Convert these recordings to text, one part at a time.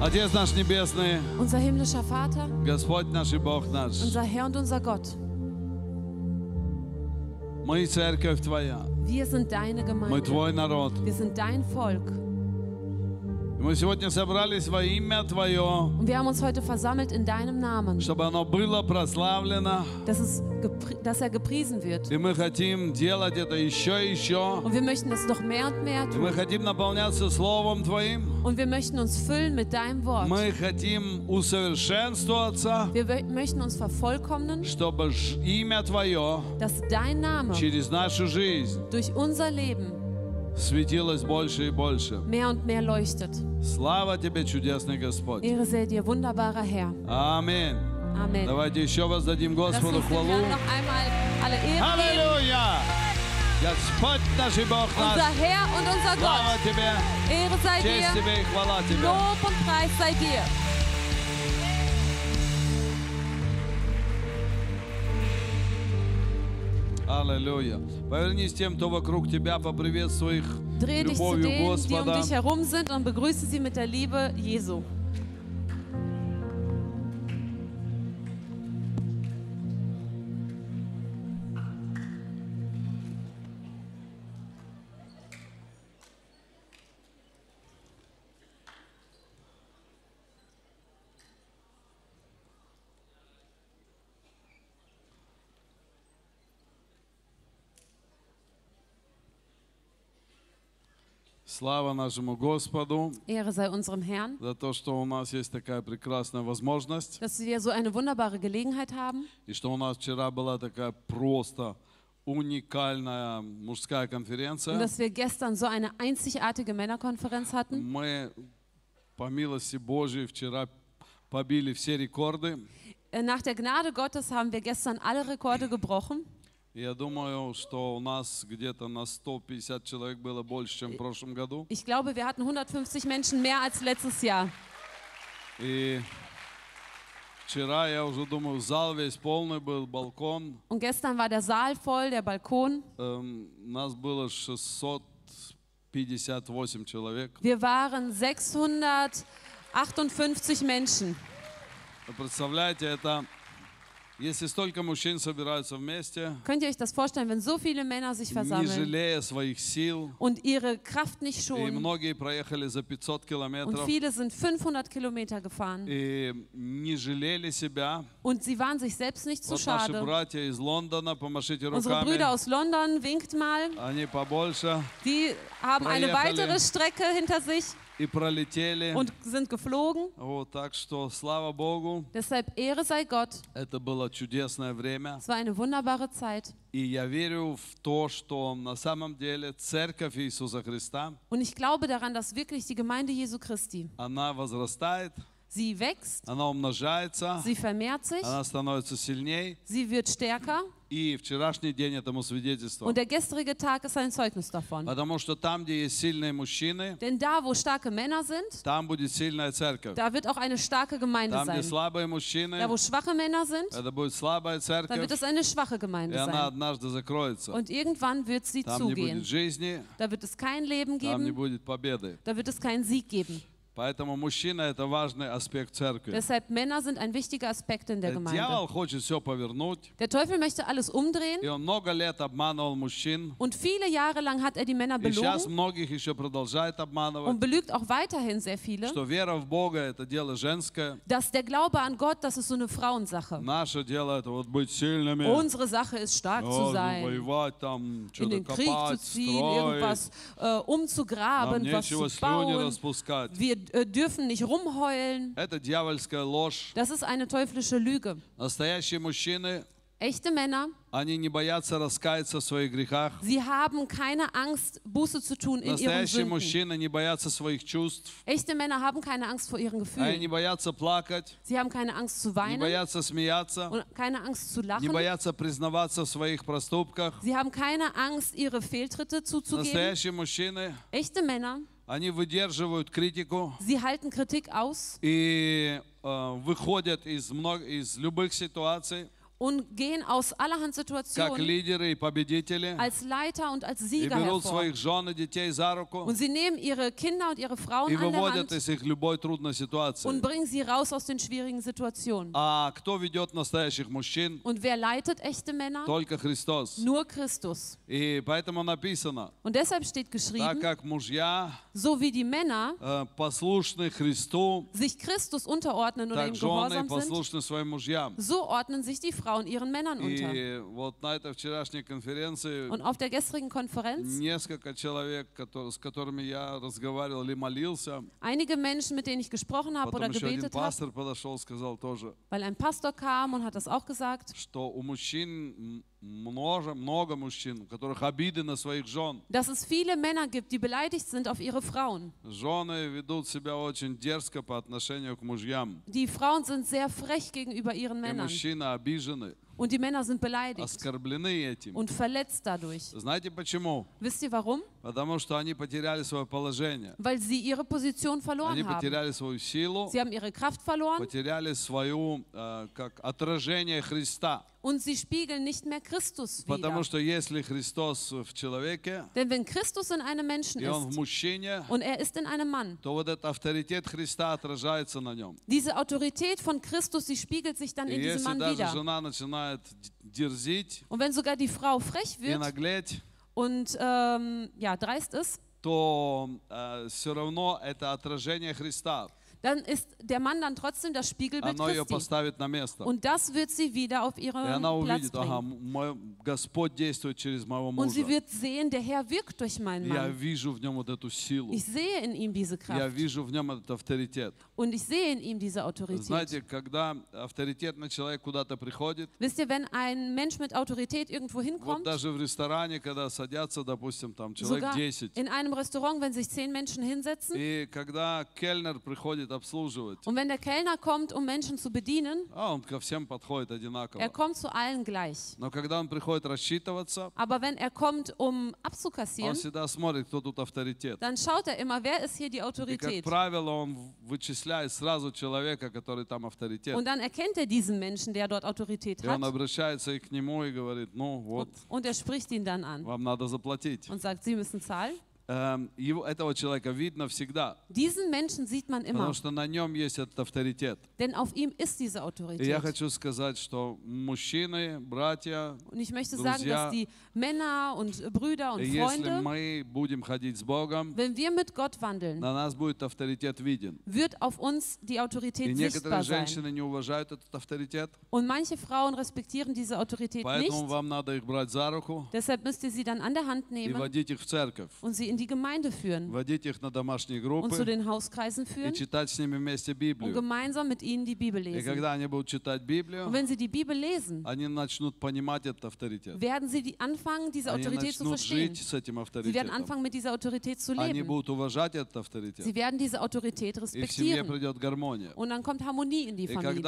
Отец наш Небесный, Unser himmlischer Vater, Господь наш и Бог наш, unser Herr und unser Gott, мы церковь Твоя, wir sind deine мы Gemeinde. Твой народ. Wir sind dein Volk. Мы сегодня собрались во имя Твое, wir haben uns heute versammelt in deinem Namen, чтобы оно было прославлено. dass, es dass er gepriesen wird. И мы хотим делать это еще и еще. Und wir möchten es noch mehr und mehr И мы tun. хотим наполняться Словом Твоим. Und wir möchten uns füllen mit deinem Wort. Мы хотим усовершенствоваться, Wir möchten uns vervollkommnen, чтобы имя Твое dass dein Name через нашу жизнь durch unser Leben светилось больше и больше. mehr und mehr leuchtet. Слава Тебе, чудесный Господь. Ehre sei dir, wunderbarer Herr. Аминь. Amen. Давайте еще воздадим Господу хвалу. Аллилуйя! Господь наш и Бог Unser наш, Herr und unser слава Gott. Тебе, Ehre sei честь dir. Тебе и хвала Тебе. Lob und Preis sei dir. Аллилуйя. Повернись тем, кто вокруг тебя, поприветствуй их Dreh dich zu любовью denen, die um Господа. dich herum sind und begrüße sie mit der Liebe Jesu. Слава нашему Господу Ehre sei unserem Herrn, за то, что у нас есть такая прекрасная возможность, dass wir so eine wunderbare Gelegenheit haben и что у нас вчера была такая просто уникальная мужская und конференция. dass wir gestern so eine einzigartige Männerkonferenz hatten. Мы, по милости Божьей, вчера побили все рекорды. Äh, Nach der Gnade Gottes haben wir gestern alle Rekorde gebrochen. Я думаю, что у нас где-то на 150 человек было больше, чем в прошлом году. Ich glaube, wir hatten 150 Menschen mehr als letztes Jahr. И вчера, я уже думаю, зал весь полный был, балкон. Und gestern war der Saal voll, der Balkon. Эм, нас было 658 человек. Wir waren 658 Menschen. Представляете, это если столько мужчин собираются вместе, Könnt ihr euch das vorstellen, wenn so viele Männer sich не versammeln жалея своих сил, und ihre Kraft nicht и schonen? многие проехали за 500 Und километров, viele sind 500 Kilometer gefahren. и не жалели себя. Und sie waren sich selbst nicht zu Вот наши schade. братья из Лондона, помашите Unsere руками. Brüder aus London, winkt mal. Они побольше Die haben eine Проехали. weitere Strecke hinter sich и пролетели. und sind geflogen. Вот, так что, слава Богу, Deshalb Ehre sei Gott. это было чудесное время. Es war eine wunderbare Zeit. И я верю в то, что на самом деле Церковь Иисуса Христа, Und ich glaube daran, dass wirklich die Gemeinde Jesu Christi, она возрастает, sie wächst, она умножается, sie vermehrt sich, она становится сильней. sie wird stärker. Und der gestrige Tag ist ein Zeugnis davon. Denn da, wo starke Männer sind, da wird auch eine starke Gemeinde sein. da, wo schwache Männer sind, da wird es eine schwache Gemeinde sein. Und irgendwann wird sie zugehen. da wird es kein Leben geben. Da wird es keinen Sieg geben. Поэтому мужчина – это важный аспект церкви. Deshalb Männer sind ein wichtiger Aspekt in der Э, Gemeinde. Дьявол хочет все повернуть, Der Teufel möchte alles umdrehen и он много лет обманывал мужчин, und viele Jahre lang hat er die Männer и сейчас belogen многих еще продолжает und обманывать, belügt auch weiterhin sehr viele, что вера в Бога – это дело женское, dass der Glaube an Gott, das ist so eine Frauensache. наше дело – это вот быть сильными, Unsere Sache ist stark Ja, zu sein, воевать там, in что-то den Krieg zu копать, ziehen, строить, irgendwas äh, нам umzugraben, was нечего zu слюни bauen. распускать. Wir äh, dürfen nicht rumheulen. Это дьявольская ложь. Das ist eine teuflische Lüge. Настоящие мужчины, Echte Männer, они не боятся раскаяться в своих грехах. sie haben keine Angst, Buße zu tun in ihren Настоящие Sünden. мужчины не боятся своих чувств. Echte Männer haben keine Angst vor ihren Они Gefühlen. не боятся плакать, Sie haben keine Angst zu не weinen боятся смеяться, und keine Angst zu не lachen. боятся признаваться в своих проступках. Sie haben keine Angst, ihre Fehltritte zuzugeben. Настоящие мужчины, Echte Männer, они выдерживают критику sie halten Kritik aus и э, выходят из, мног- из любых ситуаций. und gehen aus allerhand как Situationen лидеры и победители, als Leiter und als и Sieger берут hervor. своих жен и детей за руку Und sie nehmen ihre Kinder und ihre Frauen и an der выводят Hand из их любой трудной ситуации. und bringen sie raus aus den schwierigen Situationen. А кто ведет настоящих мужчин? Und wer leitet echte Männer? Только Христос. Nur Christus. И поэтому написано, Und deshalb steht так geschrieben, как мужья so wie die Männer э, послушны Христу, sich Christus unterordnen oder ihm так жены gehorsam sind, послушны своим мужьям. so ordnen sich die Frauen ihren Männern unter. И вот на этой вчерашней конференции Und auf der gestrigen Konferenz, несколько человек, которые, с которыми я разговаривал или молился, einige Menschen, mit denen ich gesprochen habe oder потом еще один gebetet habe, пастор подошел, сказал тоже, weil ein Pastor kam und hat das auch gesagt, что у мужчин м- много, много мужчин, у которых обиды на своих жен. dass es viele Männer gibt, die beleidigt sind auf ihre Frauen. Жены ведут себя очень дерзко по отношению к мужьям. Die Frauen sind sehr frech gegenüber ihren И Männern мужчины обижены, und die Männer sind beleidigt оскорблены этим. und verletzt dadurch. Знаете почему? Wisst ihr warum? Потому что они потеряли свое положение. Weil sie ihre Position Они verloren haben. потеряли свою силу, Sie haben ihre Kraft verloren потеряли свою, э, как отражение Христа. und sie spiegeln nicht mehr Christus wider. Потому что если Христос в человеке, Denn wenn Christus in einem Menschen и Он в ist мужчине, und er ist in einem Mann, то вот этот авторитет Христа отражается на нем. diese Autorität von Christus, die spiegelt sich dann И in diesem Mann wieder. жена начинает дерзить Und wenn sogar die Frau frech и wird наглеть, und ähm, ja, dreist ist, то все равно это отражение Христа. dann ist der Mann dann trotzdem das Spiegelbild Оно ее Christi. поставит на место. Und das wird sie wieder auf И ihren она Platz увидит, ага, bringen. мой Господь действует через моего Und sie мужа. wird sehen, der Herr wirkt durch meinen Я Mann. вижу в нем вот эту силу. Ich sehe in ihm diese Я Kraft вижу в нем этот авторитет. und ich sehe in ihm diese Autorität. Знаете, когда авторитетный человек куда-то приходит, Wisst ihr, wenn ein Mensch mit Autorität irgendwo вот hinkommt, даже в ресторане, когда садятся, допустим, там человек sogar 10, in einem Restaurant, wenn sich zehn Menschen hinsetzen и когда кельнер приходит обслуживать, und wenn der Kellner kommt, um Menschen zu bedienen, а он ко всем подходит er одинаково. kommt zu allen gleich. Но когда он приходит рассчитываться, Aber wenn er kommt, um он abzukassieren, всегда смотрит, кто тут авторитет. dann schaut er immer, wer ist hier die И, как Autorität. правило, он вычисляет сразу человека, который там авторитет. Und dann erkennt er diesen Menschen, der dort Autorität И он hat, обращается и к нему и говорит, ну вот, und er spricht ihn dann an вам надо заплатить. und sagt, Sie müssen zahlen. Эм, его, этого человека видно всегда, Diesen Menschen sieht man immer, потому что на нем есть этот авторитет. denn auf ihm ist diese И я Autorität. хочу сказать, что мужчины, братья, Und ich möchte sagen, Друзья, dass die Männer und Brüder und если Freunde, мы будем ходить с Богом, wenn wir mit Gott wandeln, на нас будет авторитет виден. wird auf uns die И Autorität некоторые sichtbar sein. женщины не уважают этот авторитет, Und manche Frauen respektieren diese Autorität поэтому nicht. вам надо их брать за руку Deshalb müsst ihr sie dann an der Hand и nehmen водить их в церковь, und sie in die Gemeinde führen und zu den Hauskreisen führen und gemeinsam mit ihnen die Bibel lesen. und wenn sie die Bibel lesen, werden sie die anfangen, diese Autorität zu verstehen. Sie werden anfangen, mit dieser Autorität zu leben. Sie werden diese Autorität respektieren. Und dann kommt Harmonie in die Familie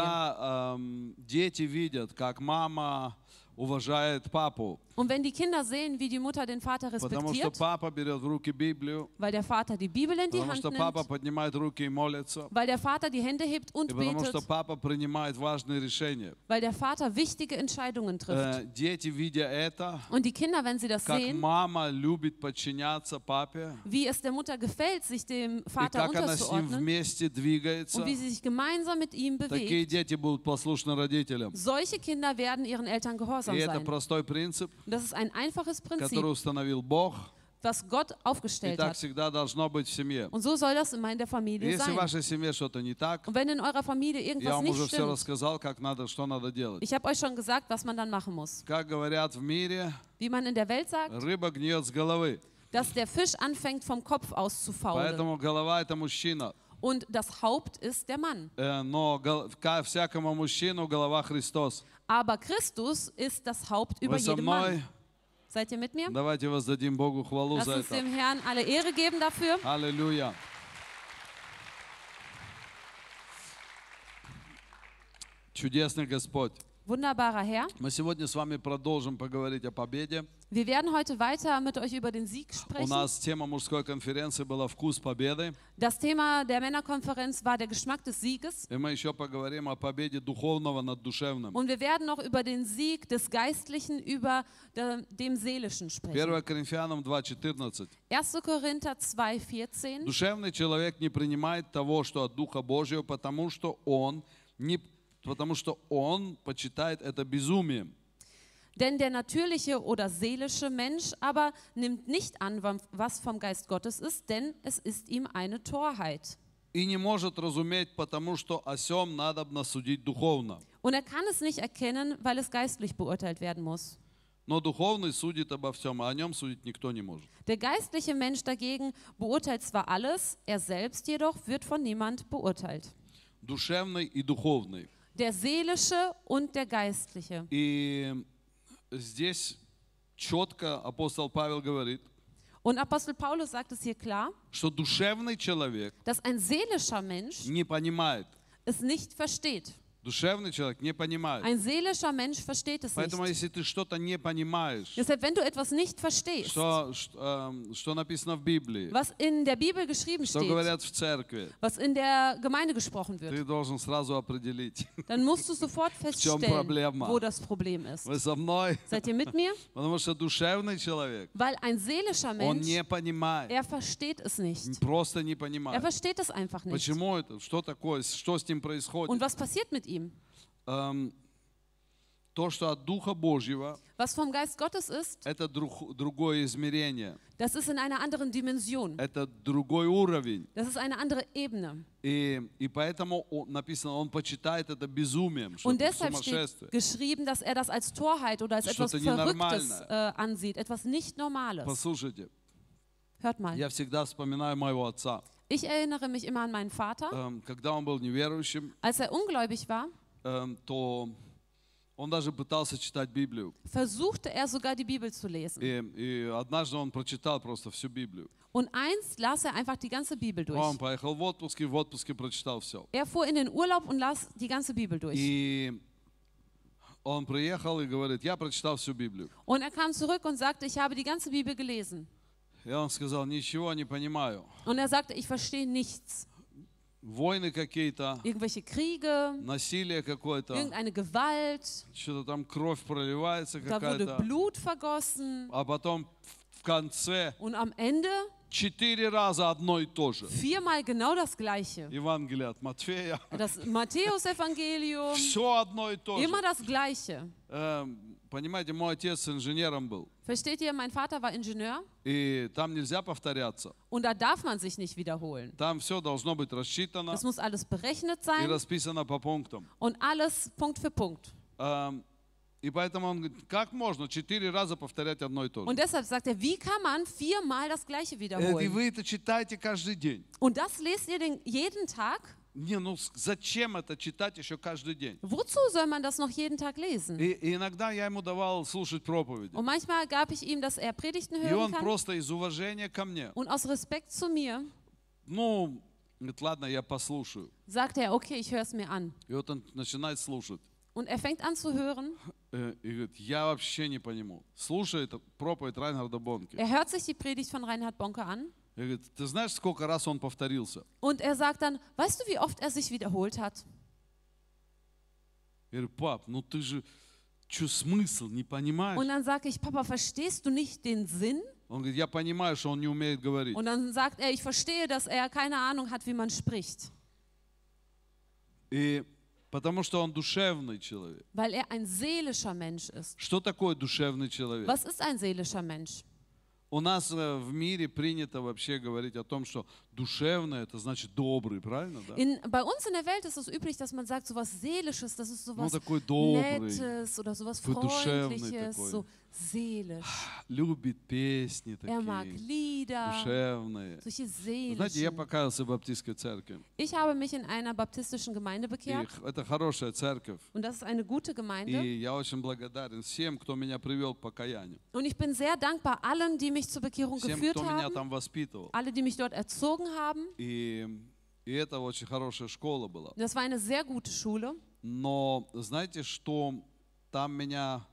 когда эм, дети видят, как мама уважает папу, Und wenn die Kinder sehen, wie die Mutter den Vater потому что respektiert, папа берет в руки Библию, weil der Vater die Bibel in die потому Hand что папа nimmt, поднимает руки и молится, weil der Vater die Hände hebt и und потому что betet, папа принимает важные решения. weil der Vater wichtige Entscheidungen trifft. Э, Дети, видя это, Und die Kinder, wenn sie das как sehen, мама любит подчиняться папе, wie es der Mutter gefällt, sich dem и Vater как она с ним unterzuordnen вместе двигается, und wie sie sich gemeinsam mit ihm такие bewegt, дети будут послушны родителям. solche Kinder werden ihren Eltern gehorsam И это sein. простой принцип, Und das ist ein einfaches который Prinzip, установил Бог, was Gott и aufgestellt так hat. всегда должно быть в семье. Und so soll das immer in der Familie Если в sein. вашей семье что-то не так, Und wenn in eurer Familie я irgendwas вам nicht уже все stimmt, рассказал, как надо, что надо делать. ich habe euch schon gesagt, was man dann machen muss. Как говорят в мире, Wie man in der Welt sagt, рыба гниет с головы. dass der Fisch anfängt vom Kopf aus zu faulen. Поэтому голова это мужчина. Und das Haupt ist der Mann. Э, Но гол- ка- всякому мужчину голова Христос. Aber Christus ist das Haupt über Вы со jedem мной? Mann. Seid ihr mit mir? Давайте воздадим Богу хвалу Lasst за uns это. dem Herrn alle Ehre geben dafür. Аллилуйя. Чудесный Господь. wunderbarer Herr. Мы сегодня с вами продолжим поговорить о победе. Wir werden heute weiter mit euch über den Sieg У sprechen. нас тема мужской конференции была «Вкус победы». Das Thema der Männerkonferenz war der Geschmack des Sieges. И мы еще поговорим о победе духовного над душевным. Und wir werden noch über den Sieg des Geistlichen über de- dem Seelischen sprechen. 1 Коринфянам 2.14. 1. Korinther 2,14. Душевный человек не принимает того, что от Духа Божьего, потому что он, не, потому что он почитает это безумием. Denn der natürliche oder seelische Mensch aber nimmt nicht an, wam- was vom Geist Gottes ist, denn es ist ihm eine Torheit. И не может разуметь, потому что о сем надобно судить духовно. Und er kann es nicht erkennen, weil es geistlich beurteilt werden muss. Но духовный судит обо всем, а о нем судить никто не может. Der geistliche Mensch dagegen beurteilt zwar alles, er selbst jedoch wird von niemand beurteilt. Душевный и духовный. Der seelische und der geistliche. И здесь четко апостол Павел говорит, Und Apostel Paulus sagt es hier klar, что душевный человек dass ein seelischer Mensch не понимает. es nicht versteht. Душевный человек не понимает. Ein seelischer Mensch versteht es Поэтому, nicht. если ты что-то не понимаешь, Deshalb, wenn du etwas nicht verstehst, что, что, эм, что написано в Библии, was in der Bibel geschrieben что steht, говорят в церкви, was in der Gemeinde gesprochen wird, ты должен сразу определить. dann musst du sofort чем feststellen, проблема? wo das Problem ist. Вы со мной? Seid ihr mit mir? Потому что душевный человек, Weil ein seelischer он Mensch, не понимает. er versteht es nicht. Просто не Er понимает. versteht es einfach nicht. Почему это? Что такое? Что с ним Und происходит? was passiert mit ihm? Эм, То, что от Духа Божьего, Was vom Geist Gottes ist, это друг- другое измерение. das ist in einer anderen Dimension. Это другой уровень. Das ist eine andere Ebene. И, и поэтому о- написано, он почитает это безумием, что Und это deshalb steht сумасшествие. geschrieben, dass er das als Torheit oder als etwas Verrücktes ненормальное. äh, ansieht, etwas nicht Normales. Послушайте, Hört mal. я всегда вспоминаю моего отца. Ich erinnere mich immer an meinen Vater. Эм, Когда он был неверующим, Als er ungläubig war, эм, то он даже пытался читать Библию. versuchte er sogar die Bibel zu lesen. И, и однажды он прочитал просто всю Библию. Und einst las er einfach die ganze Bibel durch. Он поехал в отпуск и в отпуске прочитал все. Er fuhr in den Urlaub und las die ganze Bibel durch. И он приехал и говорит, я прочитал всю Библию. Und er kam zurück und sagte, ich habe die ganze Bibel gelesen. И он сказал, ничего не понимаю. Und er sagte, ich verstehe nichts. Войны какие-то, Irgendwelche Kriege, насилие какое-то, irgendeine Gewalt, что-то там кровь проливается da wurde какая-то. Blut vergossen. А потом в конце Und am Ende четыре раза одно и то же. viermal genau das Gleiche. Евангелие от Матфея. Das Matthäusevangelium, Все одно и то же. immer das Gleiche. Эм, Понимаете, мой отец инженером был. Versteht ihr, mein Vater war Ingenieur И там нельзя повторяться. und da darf man sich nicht wiederholen. Там все должно быть рассчитано Das muss alles berechnet и sein расписано по пунктам. und alles Punkt für Punkt. Эм, И поэтому он говорит, как можно четыре раза повторять одно и то же? Und deshalb sagt er, wie kann man viermal das Gleiche Э, И wiederholen? вы это читаете каждый день. Und das lest ihr den, jeden Tag? Не, ну зачем это читать еще каждый день? Wozu soll man das noch jeden Tag lesen? И, и иногда я ему давал слушать проповеди. Und manchmal gab ich ihm, dass er Predigten И hören он kann. просто из уважения ко мне, Und aus Respekt zu mir ну, говорит, ладно, я послушаю. sagte er, okay, ich höre es mir an. И вот он начинает слушать. Und er fängt an zu hören. Э, И говорит, я вообще не понимаю. Слушает проповедь Райнгарда Бонки. Er hört sich die Predigt von Reinhard Bonke an. И говорит, ты знаешь, сколько раз он повторился? Und er sagt dann, weißt du, wie oft er sich wiederholt hat? Я говорю, пап, ну ты же, что смысл, не понимаешь? Und dann sage ich, Papa, verstehst du nicht den Sinn? Он говорит, я понимаю, что он не умеет говорить. Und dann sagt er, ich verstehe, dass er keine Ahnung hat, wie man spricht. И потому что он душевный человек. Weil er ein seelischer Mensch ist. Что такое душевный человек? Was ist ein seelischer Mensch? У нас э, в мире принято вообще говорить о том, что душевный это значит добрый, правильно? Да? In, bei uns in der Welt ist es üblich, dass man sagt, sowas Seelisches, das ist Ну sowas такой добрый, Nettes oder sowas Такой душевный Freundliches, такой. so seelisch. любит песни Er mag такие, Lieder, душевные. solche Знаете, я seelischen. покаялся в баптистской церкви. Ich habe mich in einer baptistischen Gemeinde И bekehrt х- это хорошая церковь. und das ist eine gute Gemeinde. И я очень благодарен всем, кто меня привел к покаянию. Und ich bin sehr dankbar allen, die mich zur Bekehrung Всем, geführt кто меня haben, там воспитывал. alle, die mich dort erzogen haben. И, и это очень хорошая школа была. Das war eine sehr gute Schule. Но знаете, что там меня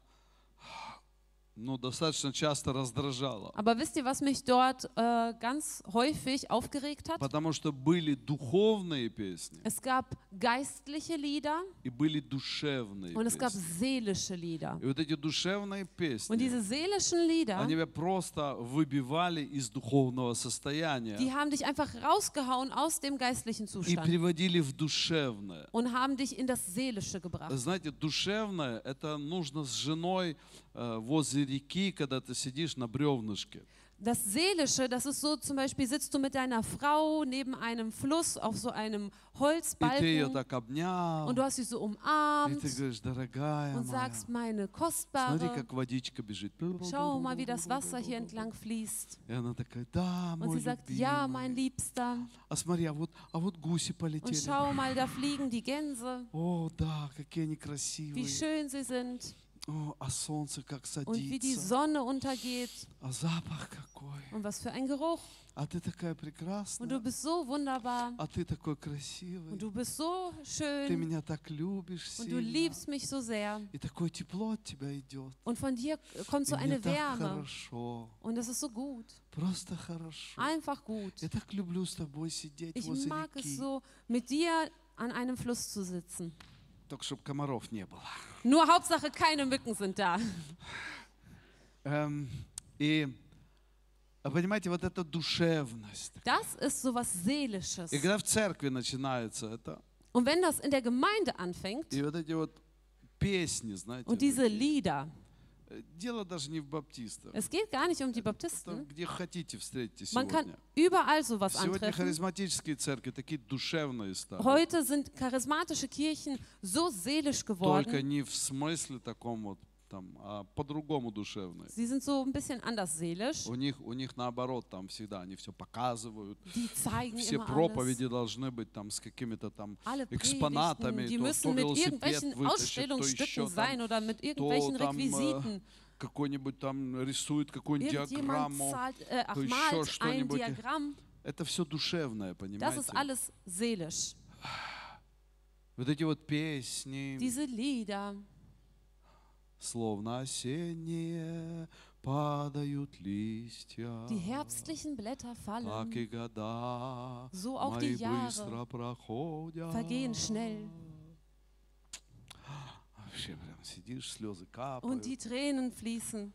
ну, достаточно часто раздражало. Aber wisst ihr, was mich dort äh, ganz häufig aufgeregt hat? Потому что были духовные песни Es gab geistliche Lieder и были душевные und es gab seelische Lieder. И вот эти душевные Und песни, diese seelischen Lieder, они тебя просто выбивали из духовного состояния die haben dich einfach rausgehauen aus dem geistlichen и Zustand переводили в душевное. und haben dich in das Seelische gebracht. Знаете, душевное, это нужно с женой возле реки, когда ты сидишь на бревнышке. Das Seelische, das ist so, zum Beispiel sitzt du mit deiner Frau neben einem Fluss auf so einem И ты ее Holzbalken так обнял, und du hast sie so и umarmt ты говоришь, дорогая und моя, sagst, meine смотри, Kostbare, как водичка бежит. schau mal, wie das Wasser hier entlang fließt. И она такая, да, Und мой sie sagt, ja, любимый. mein Liebster. А смотри, а вот, а вот гуси Und полетели. schau mal, da fliegen die Gänse, О, да, какие они wie красивые. schön sie sind Und wie die Sonne untergeht. Und was für ein Geruch. Und du bist so wunderbar. Und du bist so schön. Und du liebst mich so sehr. Und von dir kommt so eine Wärme. Und das ist so gut. Einfach gut. Ich mag es so, mit dir an einem Fluss zu sitzen. Только чтобы комаров не было. Nur Hauptsache keine Mücken sind da. Эм, и а понимаете, вот эта душевность. Das ist so was Seelisches. И когда в церкви начинается это, Und wenn das in der Gemeinde anfängt и вот эти вот песни, знаете, und diese такие, Lieder, э, Дело даже не в баптистах. es geht gar nicht um die Там, Baptisten. где хотите, встретите Man kann сегодня. überall sowas Сегодня antreffen. харизматические церкви такие душевные стали. Heute sind charismatische Kirchen so seelisch Только geworden. не в смысле таком вот там, а по-другому душевные. Sie sind so ein bisschen anders seelisch. У них, у них наоборот, там всегда они все показывают. Die zeigen Все immer alles. проповеди должны быть там с какими-то там Alle экспонатами, die то, müssen то mit irgendwelchen то Ausstellungsstücken sein там oder mit irgendwelchen там, äh, Requisiten. какой-нибудь там рисует какую-нибудь диаграмму. zahlt, äh, ach, то еще что-нибудь. Это все душевное, Das ist понимаете? alles seelisch. Вот эти вот песни, Diese Lieder, словно осенние падают листья. die herbstlichen Blätter Так fallen, и года So auch die Jahre проходят. vergehen schnell Вообще прям сидишь, слезы und капают. die Tränen fließen.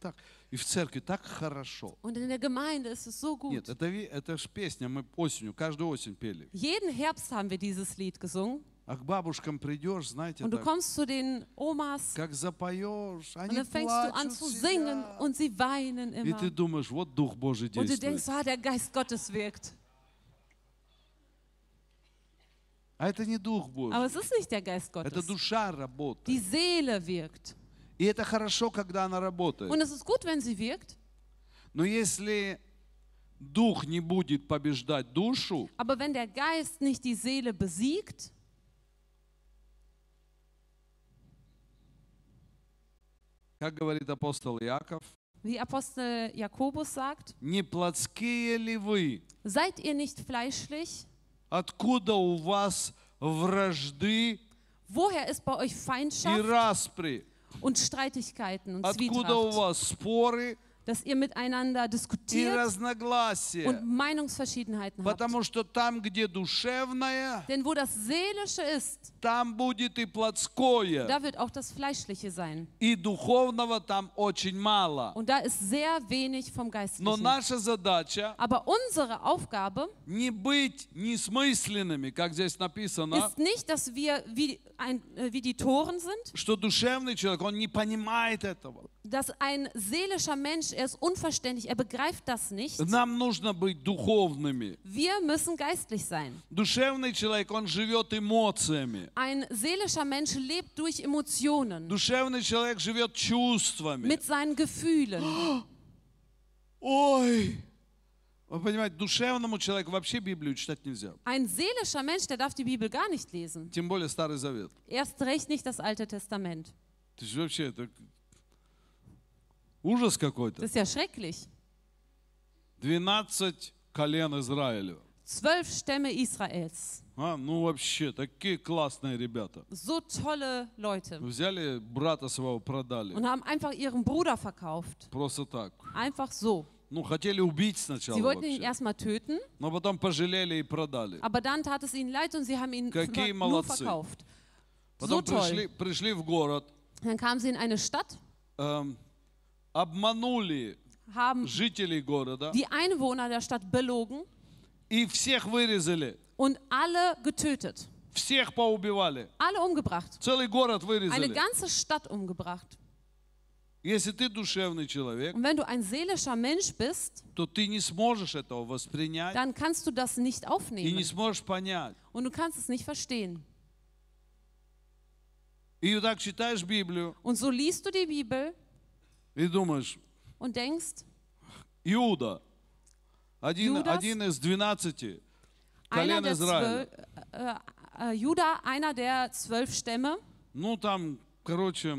Так. И в церкви так хорошо. Und in der Gemeinde ist es so gut. Нет, это, это ж песня, мы осенью, каждую осень пели. Jeden Herbst haben wir dieses Lied gesungen. А к бабушкам придешь, знаете, Und du так, kommst zu den Omas как запоешь, und они dann fängst du an плачут zu singen сидят. und sie weinen И ты думаешь, вот Дух Божий Und du действует. denkst, ah, der Geist Gottes wirkt. А это не Дух Aber Божий, es ist nicht der Geist это душа работает. Die Seele wirkt. И это хорошо, когда она работает. Und es ist gut, wenn sie wirkt. Но если Дух не будет побеждать душу, Aber wenn der Geist nicht die Seele besiegt, как говорит апостол Яков, wie Apostel Jakobus sagt, не плотские ли вы? seid ihr nicht fleischlich? Откуда у вас вражды Woher ist bei euch и Feindschaft распри? und Streitigkeiten und Откуда у Zwietracht, вас споры dass ihr miteinander и diskutiert разногласия? und Meinungsverschiedenheiten habt? Потому что там, где душевное, Denn wo das Seelische ist, там будет и плотское. da wird auch das Fleischliche sein. И духовного там очень мало. Und da ist sehr wenig vom Но Geistlichen. наша задача Aber unsere Aufgabe не быть несмысленными, как здесь написано, ist nicht, dass wir wie, ein, äh, wie die Toren sind, что душевный человек, он не понимает этого. dass ein seelischer Mensch, er ist unverständlich, er begreift das nicht. Нам нужно быть духовными. Wir müssen geistlich sein. Душевный человек, он живет эмоциями. Ein seelischer Mensch lebt durch Emotionen, Душевный человек живет чувствами. mit seinen Gefühlen. Ой! Вы понимаете, душевному человеку вообще Библию читать нельзя. Ein seelischer Mensch, der darf die Bibel gar nicht lesen. Тем более Старый Завет. Erst recht nicht das Alte Testament. Это же вообще это ужас какой-то. Das ist ja schrecklich. 12 колен Израиля. zwölf Stämme Israels. А, ну вообще, такие классные ребята. So tolle Leute. Взяли брата своего, продали. Und haben einfach ihren Bruder verkauft. Просто так. Einfach so. Ну, хотели убить сначала Sie wollten ihn erstmal töten, Но потом пожалели и продали. aber dann tat es ihnen leid und sie haben ihn Какие nur молодцы. verkauft. So Потом пришли, toll. пришли в город, Dann kamen sie in eine Stadt, эм, обманули haben жителей города die Einwohner der Stadt belogen и всех вырезали. und alle getötet. Всех поубивали. Alle umgebracht. Целый город Eine вырезали. ganze Stadt umgebracht. Если ты душевный человек, Und wenn du ein seelischer Mensch bist, то ты не сможешь этого воспринять dann kannst du das nicht и aufnehmen не сможешь понять. und du kannst es nicht verstehen. И вот так читаешь Библию Und so liest du die Bibel и думаешь, und denkst, Иуда, один, Judas? один из двенадцати einer колен der Израиля. zwölf, äh, äh, Juda, einer der zwölf Stämme, Ну, там, короче,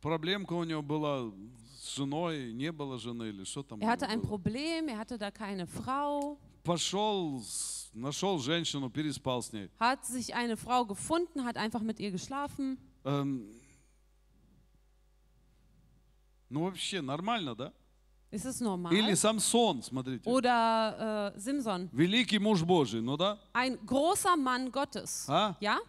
проблемка у него была с женой, не было жены или что там. er hatte ein было. Problem, er hatte da keine Frau, Пошел, с- нашел женщину, переспал с ней. hat sich eine Frau gefunden, hat einfach mit ihr geschlafen. Эм, ну, вообще нормально, да? Ist es normal? Или Самсон, смотрите. Oder äh, Simson, Великий муж Божий, ну да? ein großer Mann Gottes. А? Ja?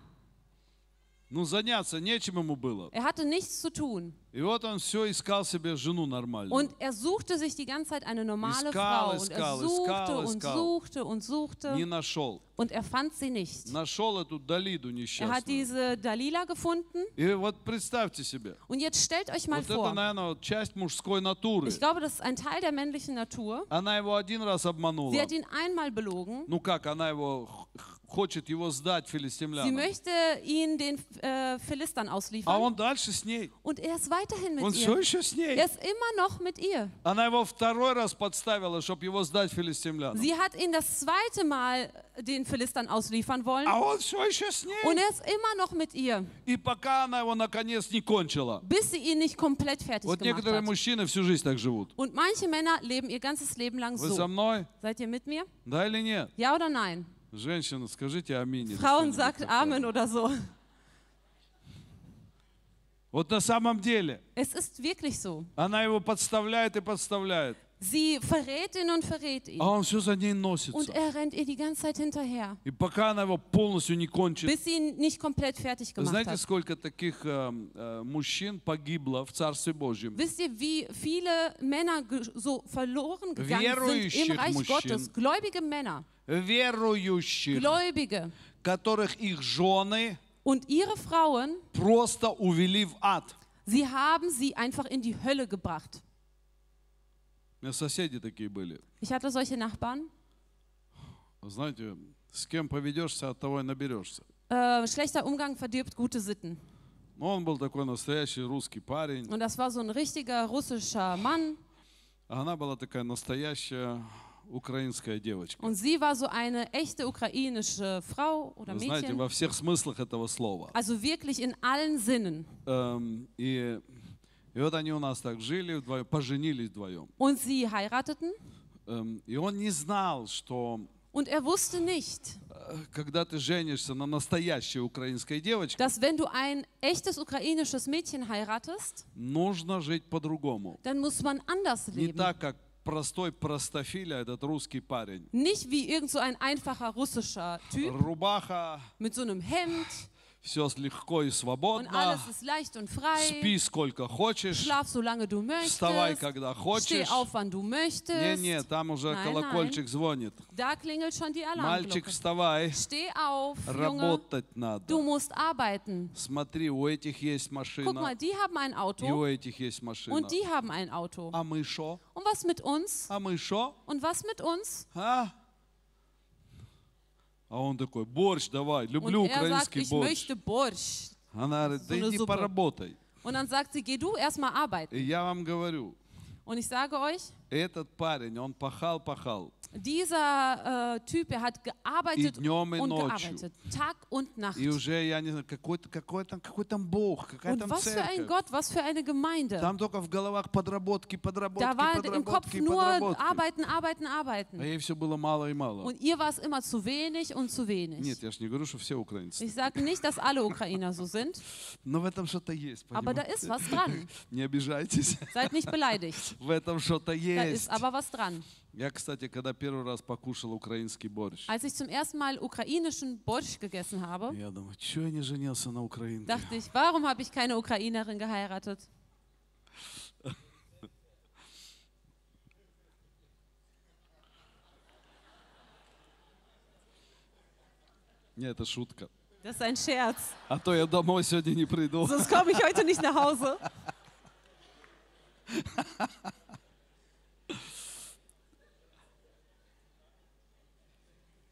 Ну, заняться нечем ему было. Er hatte nichts zu tun. И вот он все искал себе жену нормальную. Und er suchte sich die ganze Zeit eine normale Искал, Frau. Und er искал, suchte искал, und искал. suchte und Не suchte. нашел. Und er fand sie nicht. Нашел эту Далиду Er hat несчастную. diese Dalila gefunden. И вот представьте себе. Und jetzt stellt euch mal Вот это, vor. наверное, вот часть мужской натуры. Ich glaube, das ist ein Teil der männlichen Natur. Она его один раз обманула. Sie hat ihn einmal belogen. Ну как, она его х- хочет его сдать Sie филистимлянам. möchte ihn den äh, Philistern А ausliefern. он дальше с ней. Und er ist weiterhin Он mit все ihr. еще с ней. Er ist immer noch mit ihr. Она его второй раз подставила, чтобы его сдать филистимлянам. Sie hat ihn das zweite Mal den Philistern ausliefern wollen. А он все еще с Und ней. er ist immer noch mit ihr, И пока она его наконец не кончила. bis sie ihn nicht komplett fertig Вот gemacht некоторые hat. мужчины всю жизнь так живут. Und manche Männer leben ihr ganzes Leben lang Вы со so. мной? Seid ihr mit mir? Да или нет? Ja oder nein? Женщины, скажите аминь. или Frauen что-нибудь sagt такое. Amen oder so. Вот на самом деле Es ist wirklich so. она его подставляет и подставляет. Sie verrät ihn und verrät ihn. А он все за ней Und носится. er rennt ihr die ganze Zeit hinterher, И пока она его полностью не кончит. bis sie ihn nicht komplett fertig gemacht Знаете, hat. сколько таких э, э, мужчин погибло в Царстве Божьем? Wisst ihr, wie viele Männer so verloren gegangen sind Верующих im Reich мужчин. Gottes? Gläubige Männer, Верующих, Gläubige. которых их жены Und ihre Frauen, просто увели в ад. sie haben sie einfach in die Hölle gebracht. У меня соседи такие были. Ich hatte solche Nachbarn. Знаете, с кем поведешься, от того и наберешься. Äh, schlechter Umgang verdirbt gute Sitten. Но он был такой настоящий русский парень, Und das war so ein richtiger russischer Mann. а она была такая настоящая украинская девочка. Und sie war so eine echte ukrainische Frau oder Вы знаете, Mädchen. во всех смыслах этого слова. Also wirklich in allen Sinnen. Эм, и, и вот они у нас так жили вдвоем, поженились вдвоем. Und sie heirateten. Эм, и он не знал, что Und er wusste nicht, э, когда ты женишься на настоящей украинской девочке, dass wenn du ein echtes ukrainisches Mädchen heiratest, нужно жить по-другому. dann muss man anders Не так, как простой простофиля, этот русский парень. Nicht wie irgend so ein einfacher russischer Typ Рубаха, mit so einem Hemd все легко и und свободно. alles ist leicht und frei. Спи сколько хочешь, Schlaf solange du вставай, möchtest. когда Steh хочешь. auf, wann du möchtest. Не-не, там уже Nein, колокольчик звонит. Da klingelt schon die Мальчик, Alarmglocke. вставай, Steh auf, Junge. работать Du надо. musst arbeiten. Смотри, у этих есть Guck машина, mal, die haben ein и Auto у этих есть машина. und die haben ein Auto. А мы шо? Und was mit uns? А мы шо? Und was mit uns? А? А он такой, борщ давай, люблю Und er sagt, украинский ich борщ. möchte Борщ. Она говорит, да so eine иди Suppe. поработай. Und dann sagt sie, geh du erstmal arbeiten. И я вам говорю, Und ich sage euch, этот парень, он пахал, пахал. Dieser äh, Typ, er hat gearbeitet И днем, и und ночью. gearbeitet, Tag und Nacht. И уже, я не знаю, какой, какой, там, какой там Бог, какая Und там was für ein церковь. Gott, was für eine Gemeinde. Там только в головах подработки, подработки, Da war im Kopf подработки, nur подработки. arbeiten, arbeiten, А arbeiten. ей все было мало и мало. Und ihr war es immer zu wenig und zu wenig. Нет, я же не говорю, что все украинцы. Ich sage nicht, dass alle Ukrainer so sind, Но в этом что-то есть, aber da понимаете? ist was dran. Не обижайтесь. Seid nicht beleidigt. В этом что-то Da есть. ist aber was dran. Я, кстати, когда первый раз покушал украинский борщ, Als ich zum ersten Mal ukrainischen Borsch gegessen habe, я думаю, что я не женился на украинке? dachte ich, warum habe ich keine Ukrainerin geheiratet? Нет, это шутка. Das ist ein Scherz. А то я домой сегодня не приду. Sonst komme ich heute nicht nach Hause.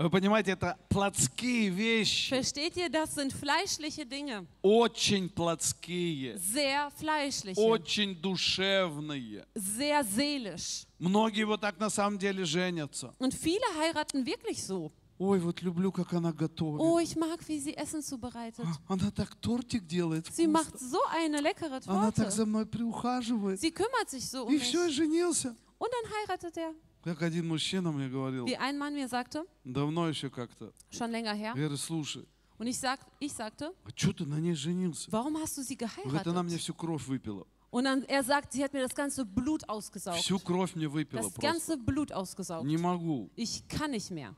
Вы понимаете, это плотские вещи. Versteht ihr, das sind fleischliche Dinge. Очень плотские. Sehr fleischliche. Очень душевные. Sehr seelisch. Многие вот так на самом деле женятся. Und viele heiraten wirklich so. Ой, вот люблю, как она готовит. Oh, ich mag, wie sie Essen zubereitet. Она так тортик делает Sie macht so eine leckere Она так Torte. за мной приухаживает. Sie kümmert sich so um И mich. все, женился. Und dann heiratet er. Как один мужчина мне говорил, Wie ein Mann mir sagte, давно еще как-то. schon länger her. Я говорю, слушай, Und ich, sag, ich sagte, а что ты на ней женился? warum hast du sie Говорит, она мне geheiratet? всю кровь выпила. Und dann er sagt, sie hat mir das ganze Blut ausgesaugt. Всю кровь мне выпила Das просто. ganze Blut ausgesaugt. Не могу. Ich kann nicht mehr.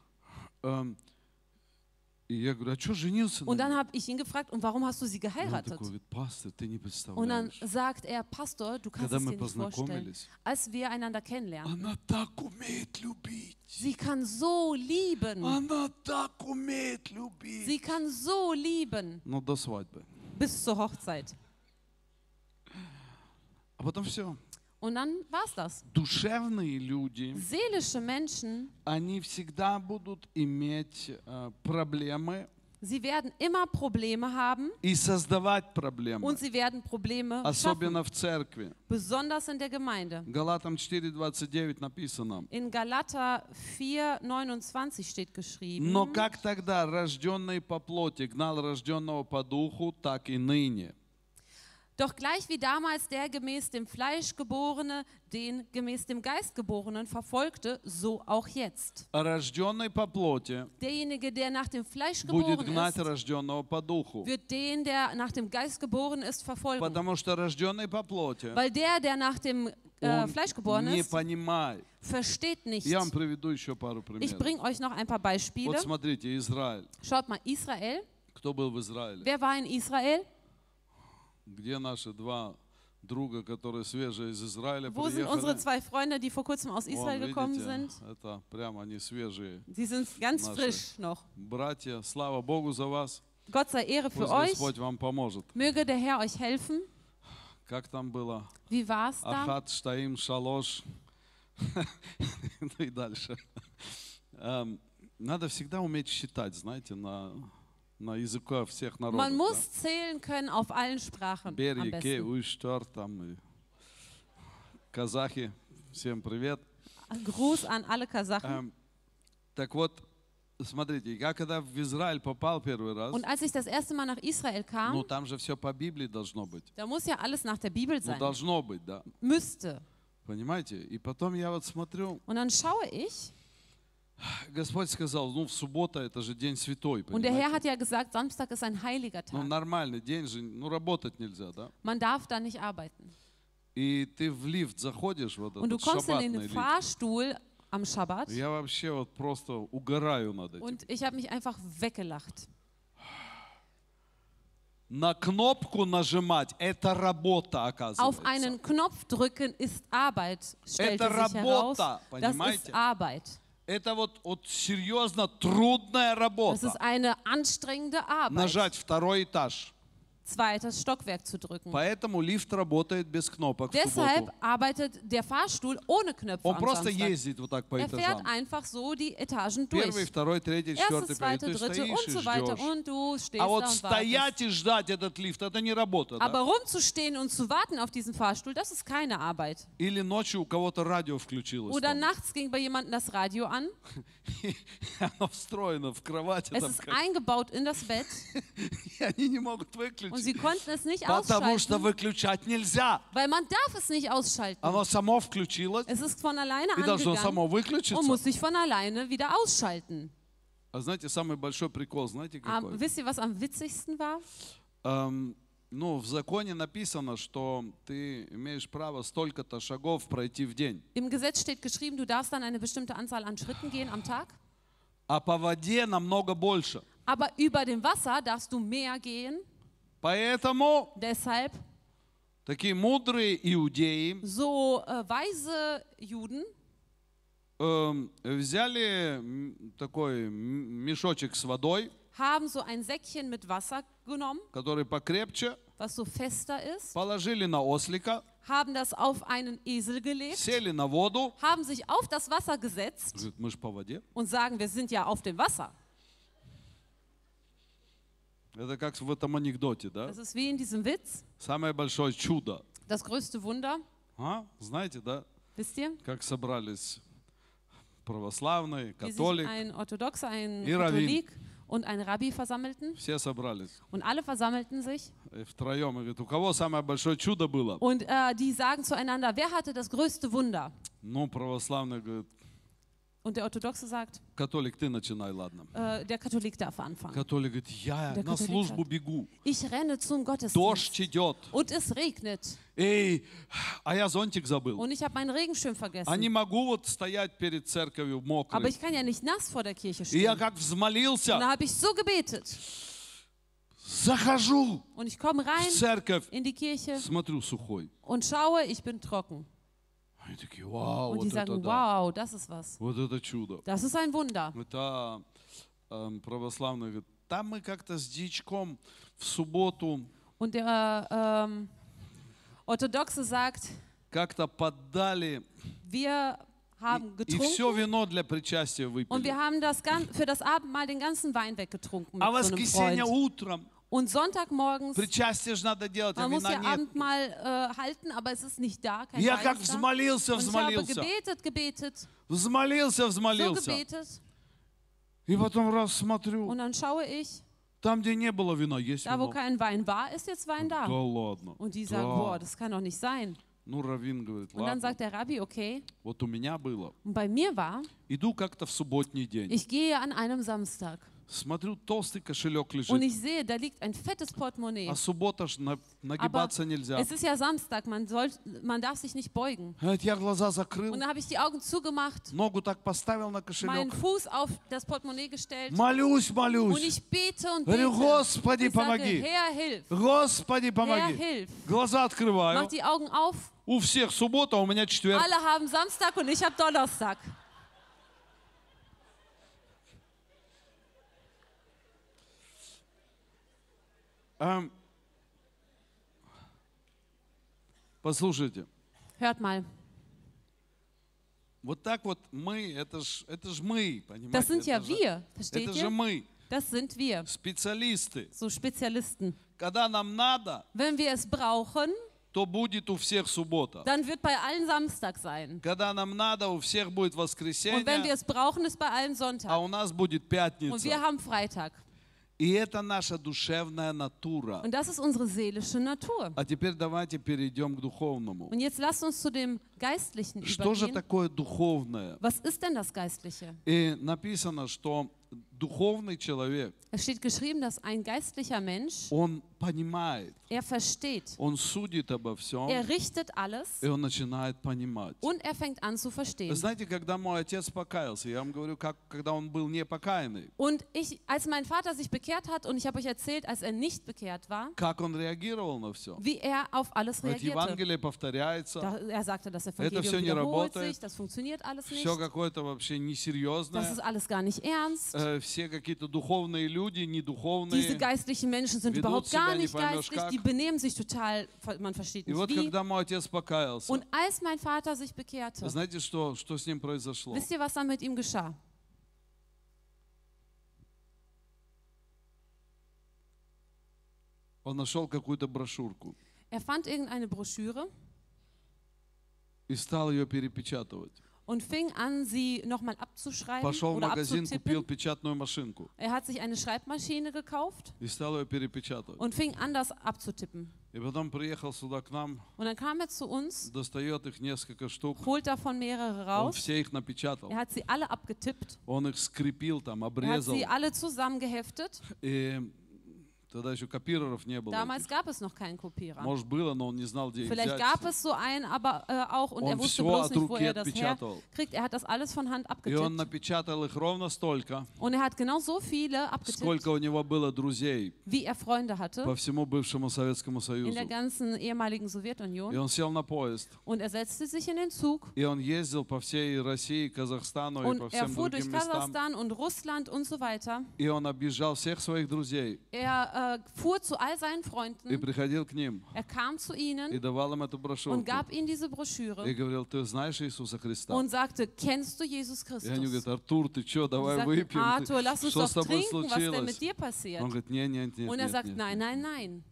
Эм, Und на dann ней? habe ich ihn gefragt, und warum hast du sie И он geheiratet? такой говорит, пастор, ты не Und dann представляешь. sagt er, Pastor, du kannst Когда es мы dir nicht vorstellen, познакомились, als wir einander kennenlernen. она так умеет любить. Sie kann so lieben. Она так умеет любить. Sie kann so lieben Ну, до свадьбы. bis zur Hochzeit. А потом все. Und dann war's das. Душевные люди, Seelische Menschen, они всегда будут иметь э, проблемы sie werden immer Probleme haben и создавать проблемы. und sie werden Probleme schaffen, Особенно в церкви. besonders in der Gemeinde. Галатам 4.29 написано. In Galater 4,29 steht geschrieben. Но как тогда рожденный по плоти гнал рожденного по духу, так и ныне. Doch gleich wie damals der gemäß dem Fleisch geborene den gemäß dem Geist geborenen verfolgte, so auch jetzt. Derjenige, der nach dem Fleisch geboren ist, wird den, der nach dem Geist geboren ist, verfolgen. Weil der, der nach dem äh, Fleisch geboren ist, versteht nichts. Ich bringe euch noch ein paar Beispiele. Schaut mal, Israel. Wer war in Israel? Где наши два друга, которые свежие из Израиля Wo sind unsere zwei Freunde, die vor kurzem aus Вон, Israel gekommen видите, sind? это прямо они свежие. Sie sind ganz Наши. frisch noch. Братья, слава Богу за вас. Gott sei Ehre für Пусть euch. Господь вам поможет. Möge der Herr euch helfen. Как там было? Wie war es da? Ахат, Штаим, Шалош. Ну и дальше. Эм, Надо всегда уметь считать, знаете, на, на языке всех народов. Man да. muss zählen können auf allen Sprachen am besten. Уйштар, там и казахи. Всем привет. Gruß an alle Kasachen. Эм, Так вот, смотрите, я когда в Израиль попал первый раз, Und als ich das erste Mal nach Israel ну kam, там же все по Библии должно быть. da muss ja alles nach der Bibel Ну sein. должно быть, да. Müsste. Понимаете? И потом я вот смотрю, Und dann schaue ich, Господь сказал, ну в суббота это же день святой, und der Herr понимаете? hat ja gesagt, Samstag ist ein heiliger Ну Tag. нормальный день же, ну работать нельзя, да? Man darf da nicht arbeiten. И ты в лифт заходишь, вот Und du этот kommst in шаббатный den лифт. Fahrstuhl am Schabbat Я вообще вот просто угораю над этим. und ich habe mich einfach weggelacht. На кнопку нажимать – это работа, Auf оказывается. einen Knopf drücken ist Arbeit, stellte Это sich heraus. работа, Das понимаете? ist Arbeit. Это вот, вот серьезно трудная Das работа. ist eine anstrengende Arbeit. Нажать второй этаж. zweites Stockwerk zu drücken. Поэтому лифт работает без кнопок в Deshalb субботу. arbeitet der Fahrstuhl ohne Knöpfe Он am просто Samstag. ездит вот так по Er fährt этажам. einfach so die Etagen Первый, durch. второй, третий, четвертый, Erstes, пятый. zweite, Ты dritte und стоишь и so weiter. ждешь. Und du stehst А da вот und wartest. стоять и ждать этот лифт, это не работа. да? Aber rumzustehen und zu warten auf diesen Fahrstuhl, das ist keine Arbeit. Или ночью у кого-то радио включилось. Oder там. nachts ging bei jemandem das Radio an. И Оно встроено в кровати. Es там ist как- eingebaut in das Bett И они не могут und выключить. sie konnten es nicht Потому что ausschalten, выключать нельзя. weil man darf es nicht ausschalten. Оно само включилось Es ist von alleine и должно angegangen само und выключиться. muss sich von alleine wieder ausschalten. А знаете, самый большой прикол, знаете Aber какой? wisst ihr, was am witzigsten war? Эм, ну, в законе написано, что ты имеешь право столько-то шагов пройти в день. Im Gesetz steht geschrieben, du darfst dann eine bestimmte Anzahl an Schritten gehen am Tag. А по воде намного больше. Aber über dem Wasser darfst du mehr gehen. Поэтому Deshalb такие мудрые иудеи so äh, weise Juden эм, взяли м, такой м, мешочек с водой, haben so ein Säckchen mit Wasser genommen, который покрепче, was so fester ist, положили на ослика, haben das auf einen Esel gelegt, сели на воду. haben sich auf das Wasser gesetzt Говорит, мы ж по воде. und sagen, wir sind ja auf dem Wasser. Это как в этом анекдоте, да? Das ist wie in diesem Witz, Самое большое чудо. das größte Wunder, А? Знаете, да? wisst ihr? Как собрались православные, католик, ein Orthodoxer, ein И раввин. Katholik und ein Rabbi versammelten. все собрались Und alle versammelten sich. э, втроем. И говорит, у кого самое большое чудо было? Und äh, die sagen zueinander, wer hatte das größte Wunder? Ну, православный говорит, Und der Orthodoxe sagt, католик, ты начинай, ладно. äh, der Katholik darf anfangen. Католик говорит, я Der на Katholik службу sagt, бегу. Ich renne zum Gottesdienst Дождь идет. und es regnet Эй, а я зонтик забыл. und ich habe meinen Regenschirm А не vergessen. могу вот стоять перед церковью Aber мокрый. ich kann ja nicht nass vor der Kirche И я stehen. как Und взмолился, da habe ich so gebetet захожу und ich komme в rein церковь, in die Kirche смотрю сухой. und schaue, ich bin trocken. Они такие, вау, Und die вот это sagen, да. wow, das ist was. Вот это чудо. Das ist ein Wunder. Это эм, православный говорит, там мы как-то с дичком в субботу Und der ähm, Orthodoxe sagt, как-то поддали wir haben и, и все getrunken вино для причастия und выпили. wir haben das gan- für das Abendmahl den ganzen Wein weggetrunken mit А so einem воскресенье Freund. утром Und Sonntagmorgens, причастие же надо делать, а man muss вина ja нет. Abendmahl äh, halten, aber es ist nicht da, kein Я Wein как ist da. взмолился, Und ich habe взмолился, gebetet, gebetet, взмолился, so взмолился. gebetet. И потом раз смотрю, Und dann schaue ich, там, где не было вина, есть da wo вино. kein Wein war, ist jetzt Wein Да da. ладно. Und die Да. sagen, boah, das kann doch nicht sein. Ну, Равин говорит, Und dann ладно. sagt der Rabbi, okay. Вот у меня было. Und bei mir war, Иду как-то в субботний день. ich gehe an einem Samstag Смотрю, толстый кошелек und лежит. ich sehe, da liegt ein fettes Portemonnaie. А суббота ж на- Aber нагибаться нельзя. es ist ja Samstag, man, soll, man darf sich nicht beugen. Говорит, Я глаза закрыл, Und dann habe ich die Augen zugemacht, ногу так поставил на meinen кошелек. Fuß auf das Portemonnaie gestellt Молюсь, und молюсь. ich bete und Говорю, bete. Господи, Ich sage, помоги. Herr, hilf. Господи, Herr, помоги. hilf. Глаза Mach открываю. die Augen auf. У всех суббота, а у меня четверг. Alle haben Samstag und ich habe Donnerstag. Эм, Послушайте, Hört mal, вот так вот мы, это ж, это ж мы, das понимаете? sind ja это, же, wir, versteht это же мы, Das sind wir, специалисты. so Spezialisten. Когда нам надо, Wenn wir es brauchen, то будет у всех суббота. dann wird bei allen Samstag sein. Когда нам надо, у всех будет Und wenn wir воскресенье, es brauchen, ist bei allen а Sonntag. у нас будет Und wir пятница. haben Freitag. И это наша душевная натура. Und das ist unsere seelische Natur. А теперь давайте перейдем к духовному. Und jetzt lasst uns zu dem Geistlichen Что же übergehen. такое духовное? Was ist denn das Geistliche? И написано, что духовный человек, Es steht geschrieben, dass ein geistlicher Mensch, он понимает, er versteht, он судит обо всем, er richtet alles и он начинает понимать. und er fängt an zu Вы verstehen. знаете, когда мой отец покаялся, я вам говорю, как, когда он был непокаянный, Und ich, als mein Vater sich bekehrt hat, und ich habe euch erzählt, als er nicht bekehrt war, как он реагировал на все. wie er auf alles Говорит, reagierte. Евангелие повторяется, Da, er sagte, das Evangelium не wiederholt работает. sich, das funktioniert alles nicht, все какое-то вообще das несерьезное, ist alles gar nicht ernst. э, все какие-то духовные люди, Diese недуховные. geistlichen Menschen sind überhaupt gar не nicht geistlich, как. die benehmen sich total, man versteht И nicht вот wie. когда мой отец покаялся, Und als mein Vater sich bekehrte, знаете, что, что с ним произошло? wisst ihr, was dann mit ihm geschah? Он нашел какую-то брошюрку Er fand irgendeine Broschüre и стал ее перепечатывать. und fing an, sie nochmal abzuschreiben Пошел в oder магазин, купил abzutippen. печатную машинку Er hat sich eine Schreibmaschine gekauft и стал ее перепечатывать. und fing an, das abzutippen. И потом приехал сюда к нам, Und dann kam er zu uns, достает их несколько штук, holt davon mehrere он raus. все их напечатал, Er hat sie alle abgetippt. он их скрепил там, Er hat обрезал. sie alle zusammengeheftet. И тогда еще копироров не было. Damals этих. gab es noch keinen Kopierer. Может было, но он не знал, где их Vielleicht взять. gab es so einen, aber äh, auch und er Он wusste все bloß от nicht, wo руки er das отпечатывал. herkriegt. Er hat das alles von Hand И он abgetippt. напечатал их ровно столько, Und er hat genau so viele abgetippt, сколько у него было друзей wie er Freunde hatte по всему бывшему Советскому in Союзу. der ganzen ehemaligen И Sowjetunion. он сел на поезд, Und er setzte sich in den Zug и он ездил по всей России, Казахстану и по und er всем fuhr durch другим местам. Kasachstan und Russland und so weiter. И он объезжал всех своих друзей Er äh, fuhr zu all seinen и Freunden. приходил к ним Er kam zu и ihnen давал им эту und брошюрку. gab ihnen diese И Broschüre говорил, ты знаешь Иисуса Христа? und sagte, kennst du Jesus И они говорят, Christus? Артур, ты что, Und давай sagten, выпьем. Ты- Arthur, lass uns Что doch с тобой trinken, was denn mit случилось? dir passiert? Он говорит, нет, нет, нет, Und er нет, sagt, нет. nein, nein, nein.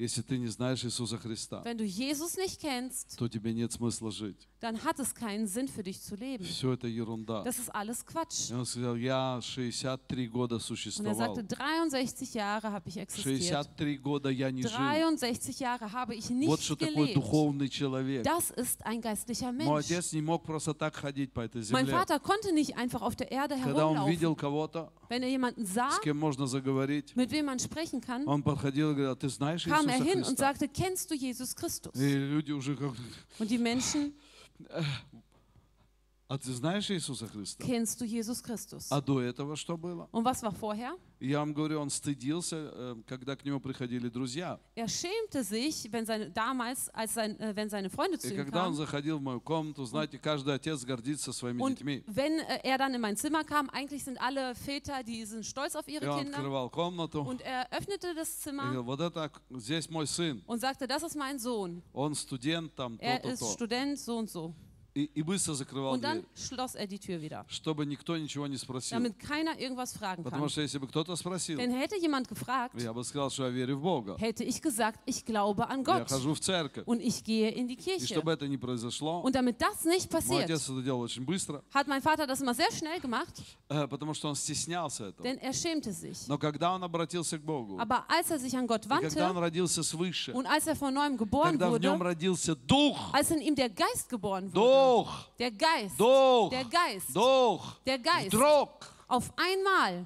Если ты не знаешь Иисуса Христа, Wenn du Jesus nicht kennst, то тебе нет смысла жить. dann hat es keinen Sinn für dich zu leben. Все это ерунда. Das ist alles Quatsch. И он сказал, я 63 года Und er существовал. sagte, 63 Jahre habe ich existiert. 63 года я не жил. 63 Jahre habe ich Вот nicht что такое gelebt. духовный человек. Das ist ein geistlicher Мой отец не мог просто так ходить по этой Mein земле. Vater konnte nicht einfach auf der Erde Когда он видел кого-то, Wenn er jemanden sah, с кем можно заговорить, mit wem man sprechen kann, он подходил и говорил, ты знаешь kam er hin Christa. und sagte, kennst du Jesus Christus? Und die Menschen а ты знаешь Иисуса Христа? kennst du Jesus Christus? А до этого что было? Und was war vorher? Я вам говорю, он стыдился, э, когда к нему приходили друзья. Er schämte sich, wenn seine, damals, als sein, äh, wenn seine Freunde zu И ihm когда он kamen. заходил в мою комнату, знаете, каждый отец гордится своими Und детьми. wenn äh, er dann in mein Zimmer kam, eigentlich sind alle Väter, die sind stolz auf И ihre Kinder. открывал комнату Und er öffnete das и Zimmer говорил, вот это, здесь мой сын, und sagte, das ist mein Sohn. он студент там, Er то-то, ist то. Student, so und so. И, и быстро закрывал Und dann дверь, schloss er die Tür wieder, чтобы никто ничего не спросил. damit keiner irgendwas fragen Потому kann. что если бы кто-то спросил, Denn hätte jemand gefragt, я бы сказал, что я верю в Бога. hätte ich gesagt, ich glaube an Я Gott хожу в церковь. und ich gehe in die И Kirche. чтобы это не произошло, Und damit das nicht мой passiert, отец это делал очень быстро, hat mein Vater das immer sehr schnell gemacht, э, потому что он стеснялся этого. denn er schämte sich. Но когда он обратился к Богу, Aber als er sich an Gott и когда он wandte родился свыше, und als er von neuem geboren когда в нем wurde, родился Дух, als in ihm der Geist geboren wurde, Дух, der Geist, Дух, der Geist, Дух, der Geist, вдруг auf einmal,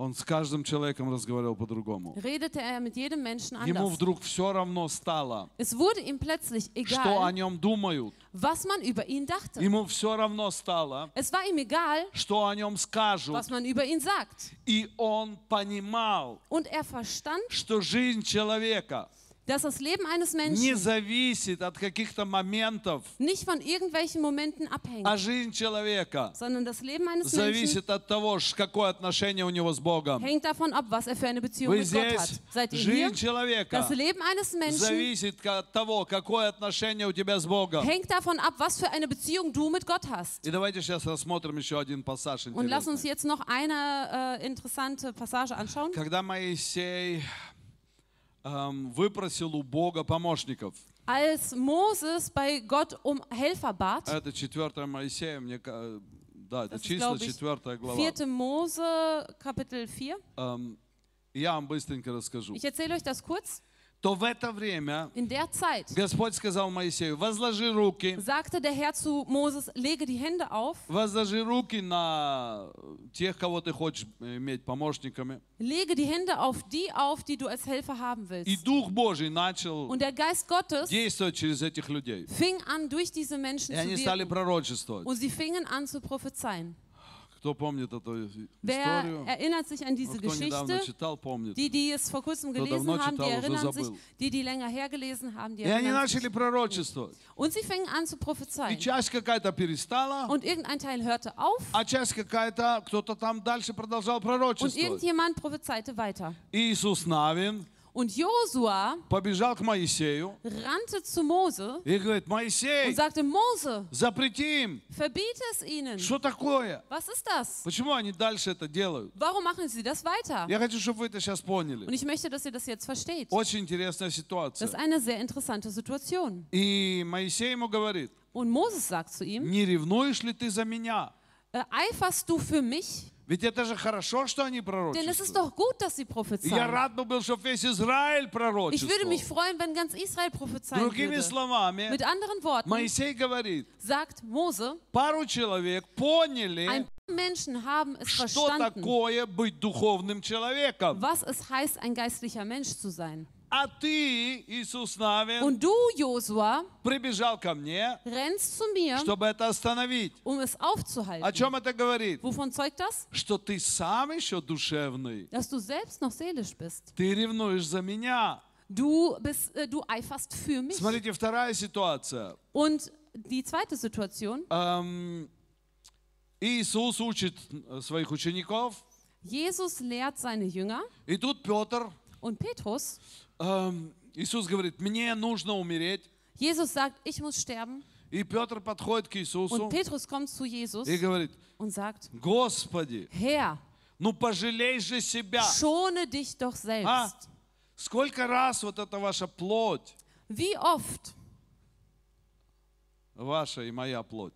он с каждым человеком разговаривал по-другому. redete er mit jedem Menschen Ему anders. вдруг все равно стало, Es wurde ihm plötzlich что о egal, нем думают. was man über ihn dachte. Ему все равно стало, Es war ihm egal, что о нем скажут. was man über ihn sagt. И он понимал, Und er verstand, что жизнь человека dass das Leben eines не Menschen зависит от каких-то моментов, nicht von irgendwelchen Momenten abhängt, а жизнь человека sondern das Leben eines Menschen зависит от того, ш- какое отношение у него с Богом. hängt davon ab, was er für eine Beziehung Вы mit Gott hat. здесь, Seid ihr hier? жизнь человека Das Leben eines Menschen зависит ка- от того, какое отношение у тебя с Богом. hängt davon ab, was für eine Beziehung du mit Gott hast. И давайте сейчас рассмотрим еще один пассаж Und lass uns интересный. jetzt noch eine äh, interessante Passage anschauen. Когда Моисей эм, выпросил у Бога помощников, Als Moses bei Gott um Helfer bat, это 4 Моисея, мне да, это числа ich, 4 глава. 4. Mose, Kapitel 4. Эм, Я вам быстренько расскажу. Ich erzähle euch das kurz. То в это время Zeit Господь сказал Моисею, возложи руки, sagte der Herr zu Moses, lege die Hände auf, возложи руки на тех, кого ты хочешь иметь помощниками. lege die Hände auf die auf, die du als Helfer haben И willst. Дух Божий начал Und der Geist Gottes действовать через этих людей. fing an, durch diese Menschen И zu они стали wirken. пророчествовать. Und sie fingen an zu prophezeien. Кто помнит эту Wer историю? erinnert sich an diese Ну, кто недавно Geschichte? читал, помнит. Die, die es vor kurzem Кто gelesen давно haben, die читал, уже erinnern sich. забыл. Die, die länger hergelesen haben, die И они erinnern sich. начали пророчествовать. Und sie fingen an zu И prophezeien. часть какая-то перестала, Und irgendein Teil hörte auf а часть какая-то, кто-то там дальше продолжал und пророчествовать. irgendjemand prophezeite weiter. И Иисус Навин Und Josua побежал к Моисею rannte zu Mose и говорит, und Моисей, sagte, Mose, запрети им. verbiete es ihnen. Что такое? Was ist das? Почему они дальше это делают? Warum machen sie das weiter? Я хочу, чтобы вы это сейчас Und поняли. ich möchte, dass ihr das jetzt versteht. Очень интересная Das ist ситуация. eine sehr interessante Situation. И Моисей ему говорит, Und Moses sagt zu ihm, не ревнуешь ли ты за меня? äh, eiferst du für mich? Ведь это же хорошо, что они Denn es ist пророчествуют. doch gut, dass sie И Я prophezeien. рад бы был, чтобы весь Израиль Ich würde mich пророчествовал. freuen, wenn ganz Israel prophezeien Другими würde. словами, Mit anderen Worten Моисей говорит, sagt Mose, пару человек ein поняли, paar Menschen haben es что verstanden, такое быть духовным человеком. was es heißt, ein geistlicher Mensch zu sein. А ты, Иисус Навин, Und du, Josua, прибежал ко мне, rennst zu mir, чтобы это остановить. um es О aufzuhalten. чем это говорит? Wovon zeugt das? Что ты сам еще душевный. Dass du selbst noch seelisch bist. Ты ревнуешь за меня. Du, bist, äh, du eiferst für mich. Смотрите, вторая ситуация. Und die zweite Situation, Эм, Иисус учит э, своих учеников, Jesus lehrt seine Jünger и тут Петр, und Petrus, эм, Иисус говорит, мне нужно умереть. Jesus sagt, ich muss sterben. И Петр подходит к Иисусу Und Petrus kommt zu Jesus и говорит, und sagt, Господи, Herr, ну пожалей же себя. schone dich doch А? selbst. Сколько раз вот эта ваша плоть, Wie oft ваша и моя плоть,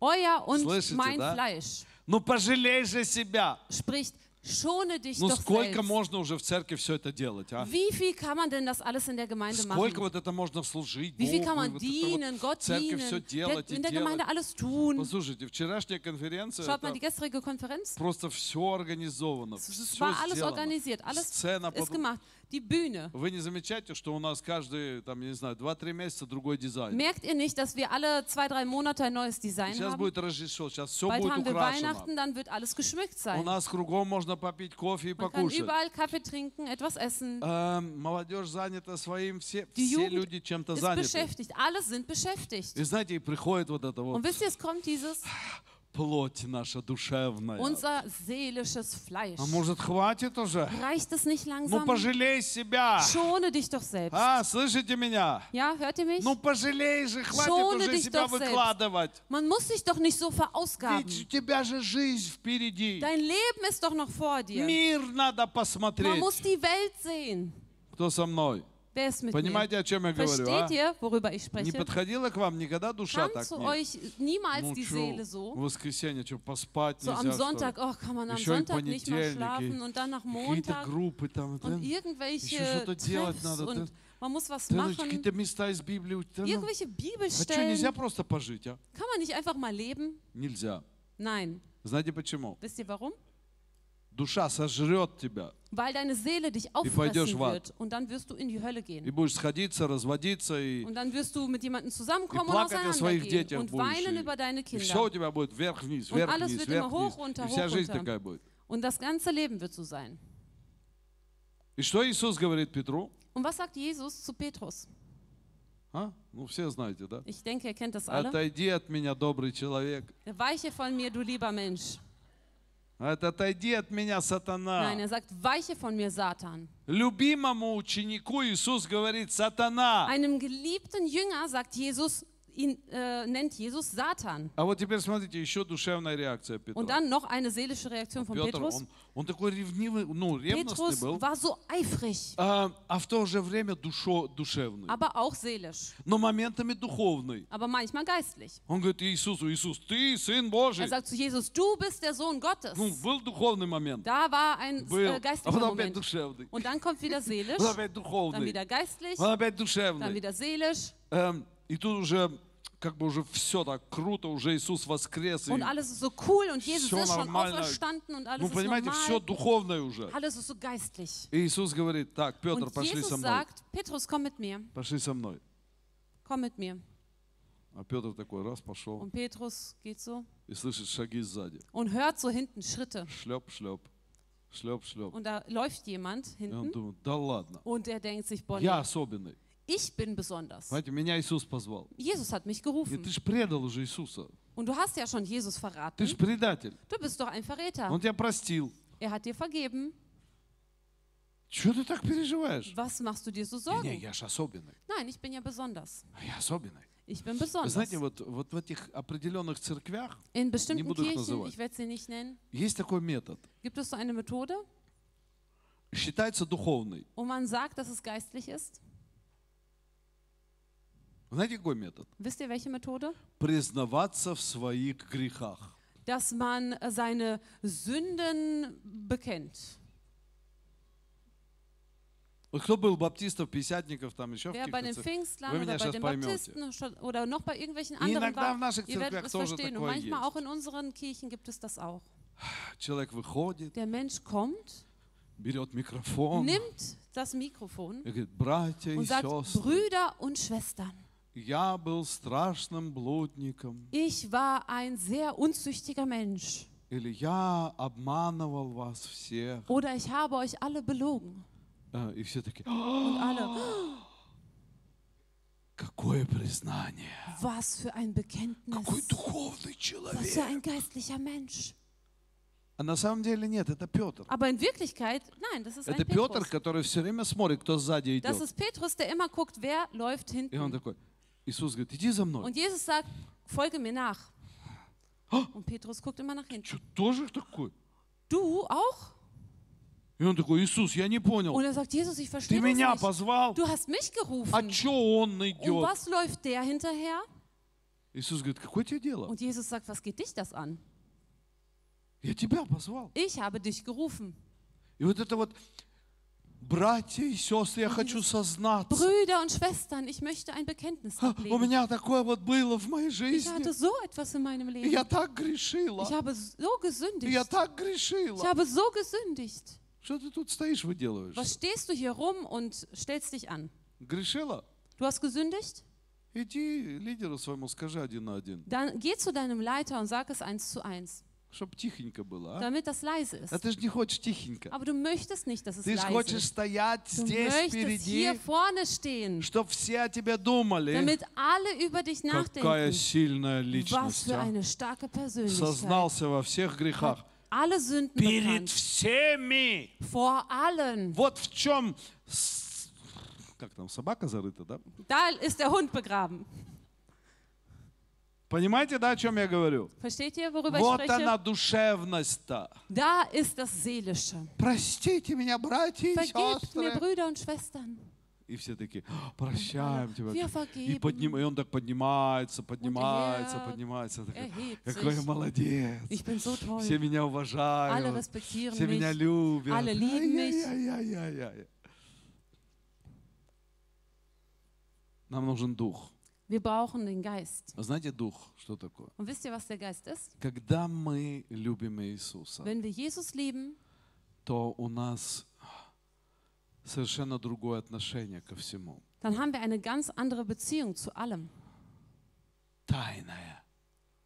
euer und Слышите, mein да? Fleisch ну пожалей же себя. spricht, schone dich Ну doch сколько selbst. можно уже в церкви все это делать, а? Wie viel kann man denn das alles in der Gemeinde Сколько machen? вот это можно служить Wie viel kann Богу, man вот это dienen, вот Gott церковь все dienen, делать der, и in der делать. Gemeinde alles tun? Послушайте, вчерашняя конференция, Schaut mal, это die gestrige Konferenz, просто все организовано, es все war alles сделано. organisiert, alles Сцена ist под- gemacht. Die Bühne. Вы не замечаете, что у нас каждые, там, я не знаю, 2-3 месяца другой дизайн? Merkt ihr nicht, dass wir alle zwei, drei Monate ein neues Design Сейчас haben? будет Рождество, сейчас все Bald будет haben wir украшено. Weihnachten, dann wird alles geschmückt У sein. нас кругом можно попить кофе и Man kann покушать. überall Kaffee trinken, etwas essen. Эм, молодежь занята своим, все, Die все Jugend люди чем-то Ist заняты. beschäftigt. Alle sind beschäftigt. И знаете, и приходит вот это вот Und wisst ihr, es kommt dieses плоть наша душевная. unser seelisches Fleisch. А может, хватит уже? Reicht es nicht Ну, langsam? пожалей себя. Schone dich doch selbst. А, слышите меня? Ja, hört ihr mich? Ну, пожалей же, хватит Schone уже dich себя doch selbst. выкладывать. Man muss sich doch nicht so Ведь verausgaben. у тебя же жизнь впереди. Dein Leben ist doch noch vor dir. Мир надо Man посмотреть. muss die Welt sehen. Кто со мной? Mit mir? Понимаете, о чем я говорю? а? Versteht ihr, worüber ich Не подходила к вам никогда душа Kam так? zu Нет. euch niemals Ну die чё, Seele в so? воскресенье, что, поспать So нельзя, am что? Sonntag, oh, kann man am Еще и Sonntag nicht mal понедельник, schlafen и und dann nach Какие-то Montag группы там. und irgendwelche Еще что-то делать Treffs надо, und man muss was ну, machen. какие-то места из Библии. ну. Irgendwelche А что, нельзя просто пожить, а? Kann man nicht einfach mal leben? Нельзя. Nein. Знаете почему? Wisst ihr warum? Душа сожрет тебя. Weil deine Seele dich auffressen wird und dann wirst du in die Hölle И gehen. будешь сходиться, разводиться, и, Und dann wirst du mit jemandem и zusammenkommen und auseinandergehen und weinen И, über deine и все у Kinder. тебя будет вверх-вниз, Und alles вверх-вниз, wird immer вверх-вниз. hoch, runter, И вся hoch, жизнь runter. такая будет. Und das ganze Leben wird so sein. И что Иисус говорит Петру? Und was sagt Jesus zu Petrus? А? Ну, все знаете, да? Ich denke, ihr kennt das alle. Отойди от меня, добрый человек. Weiche von mir, du lieber Mensch. Отойди от меня, сатана. Nein, er sagt, weiche von mir, Satan. Любимому ученику Иисус говорит, сатана. Einem geliebten Jünger sagt Jesus, ihn äh, nennt Jesus Satan. А вот теперь смотрите, еще душевная реакция Петра. Und dann noch eine seelische Reaktion von Петр, Petrus. он, он такой ревнивый, ну, ревностный Petrus был, war so eifrig, а, а в то же время душо, душевный, aber auch seelisch, но моментами духовный. aber manchmal geistlich. Он говорит Иисусу, Иисус, ты Сын Er Божий. sagt zu Jesus, du bist der Sohn Gottes. Ну, был духовный момент. Da war ein Был. äh, А geistlicher потом опять Moment. душевный. Und dann kommt wieder seelisch, Потом опять dann духовный. wieder geistlich, Потом опять dann душевный. wieder seelisch Эм, и тут уже как бы уже все так круто, уже Иисус воскрес. и- und alles ist so cool und Jesus ist schon нормально. auferstanden und alles ну, ist понимаете, все normal. духовное уже. Alles ist so geistlich. И Иисус говорит, так, Петр, Und пошли со Jesus мной. sagt, Petrus, komm mit mir, Пошли со мной. komm mit mir. А Петр такой раз пошел Und Petrus geht so и слышит шаги сзади. und hört so hinten Schritte. Шлеп, шлеп, шлеп, шлеп. Und da läuft jemand И он hinten думает, да ладно, und der denkt sich, boah, я особенный. ich bin besonders. Знаете, меня Иисус позвал. Jesus hat mich И gerufen. ты же предал уже Иисуса. Und du hast ja schon Jesus Ты verraten. же предатель. Du bist doch ein Verräter. Он тебя простил. Er hat dir vergeben. Чего ты так переживаешь? Was machst du dir so Не, Sorgen? я же особенный. Nein, ich bin ja besonders. Я особенный. Ich bin Вы besonders. знаете, вот, вот в этих определенных церквях In bestimmten буду их Kirchen, называть. ich werde sie nicht nennen, есть такой метод. gibt es so eine Methode, Считается духовный. wo man sagt, dass es geistlich ist. Знаете, какой метод? Wisst ihr, welche Methode? Признаваться в своих грехах. Dass man äh, seine Sünden bekennt. Вот кто был баптистов, пятидесятников, там еще в Wer bei den каких-то церквях? Pfingstlern Вы oder меня bei сейчас den поймете. Baptisten schon- oder noch bei irgendwelchen И anderen иногда в war, наших ihr werdet церквях es тоже verstehen. Und такое manchmal есть. auch in unseren Kirchen gibt es das auch. Человек выходит, Der Mensch kommt, берет микрофон nimmt das Mikrofon и говорит, братья и und sagt, сестры, Brüder und Schwestern, я был страшным блудником, ich war ein sehr unzüchtiger Mensch или я обманывал вас всех. oder ich habe euch alle belogen. Э, И все таки Und alle, какое признание, was für ein Bekenntnis, какой духовный was für человек. ein geistlicher Mensch. А на самом деле нет, это Петр. Aber in Wirklichkeit, nein, das ist ein Это Петр, Petrus. который все время смотрит, кто сзади Das идет. ist Petrus, der immer guckt, wer läuft И он hinten. такой, Иисус говорит, иди за мной. Und Jesus sagt, folge mir nach. Und Petrus guckt immer nach hinten. Что, тоже такой? Du auch? И он такой, Иисус, я не понял, Und er sagt, Jesus, ich ты verstehe меня das nicht. позвал, Du hast mich а gerufen. что он Und идет? was läuft der hinterher? Иисус говорит, какое тебе дело? Und Jesus sagt, was geht dich das an? Я тебя позвал. Ich habe dich gerufen. И вот это вот, Brüder und Schwestern, ich möchte ein Bekenntnis ablegen. Ich hatte so etwas in meinem Leben. Ich habe so gesündigt. Ich habe so gesündigt. Was stehst du hier rum und stellst dich an? Du hast gesündigt? Dann geh zu deinem Leiter und sag es eins zu eins. Чтобы тихенько было. А? damit das leise А ist. ты же не хочешь тихенько. Aber du möchtest nicht, dass es Ты же хочешь ist. стоять Du здесь möchtest hier впереди, vorne stehen, чтобы все о тебе думали. damit alle über dich Какая nachdenken. сильная Was личность. für а. eine starke Persönlichkeit. Сознался во всех грехах. Alle Sünden Перед bekannt. всеми. Vor allen. Вот в чем... Как там, собака зарыта, да? Da ist der Hund begraben. Понимаете, да, о чем я говорю? Versteht worüber Вот ich она душевность-то. Da ist das Seelische. Простите меня, братья и mir, сестры. Brüder und Schwestern. И все такие, «А, прощаем тебя. И, подним- и он так поднимается, поднимается, er поднимается. Какой я молодец. So. Все меня уважают. Все меня mich. любят. Alle lieben mich. Ай-яй-яй-яй-яй. Нам нужен дух. Wir brauchen den Geist. А Знаете, дух, что такое? Und wisst ihr, was der Geist ist? Когда мы любим Иисуса, Wenn wir Jesus lieben, то у нас совершенно другое отношение ко всему. dann haben wir eine ganz andere Beziehung zu allem. Тайное.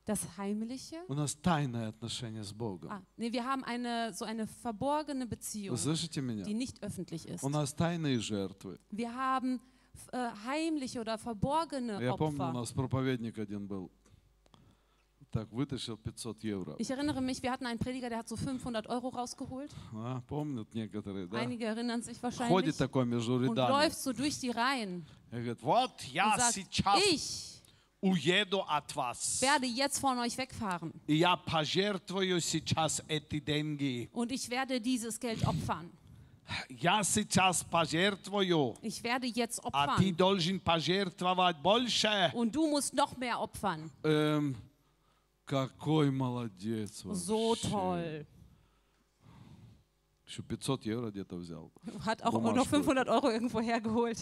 Das Heimliche. У нас тайное отношение с Богом. Ah, nee, wir haben eine so eine verborgene Beziehung, Вы слышите меня? die nicht öffentlich ist. У нас тайные жертвы. Wir haben äh, heimliche oder verborgene Я помню, у Opfer. нас проповедник один был. Так, вытащил 500 евро. Ich erinnere mich, wir hatten einen Prediger, der hat so 500 Euro rausgeholt. А, помнят некоторые, да? Einige erinnern sich Ходит wahrscheinlich. такой между Und рядами. läuft so durch die Reihen И говорит, вот я und sagt, сейчас ich уеду от вас. werde jetzt von euch wegfahren И я пожертвую сейчас эти деньги. und ich werde dieses Geld opfern. Я сейчас пожертвую, Ich werde jetzt а ты opfern должен пожертвовать больше. und du musst noch mehr opfern. Эм, какой молодец So вообще. toll. Еще 500 евро где-то взял. Hat auch Bummerstuhl. noch 500 Euro irgendwo hergeholt.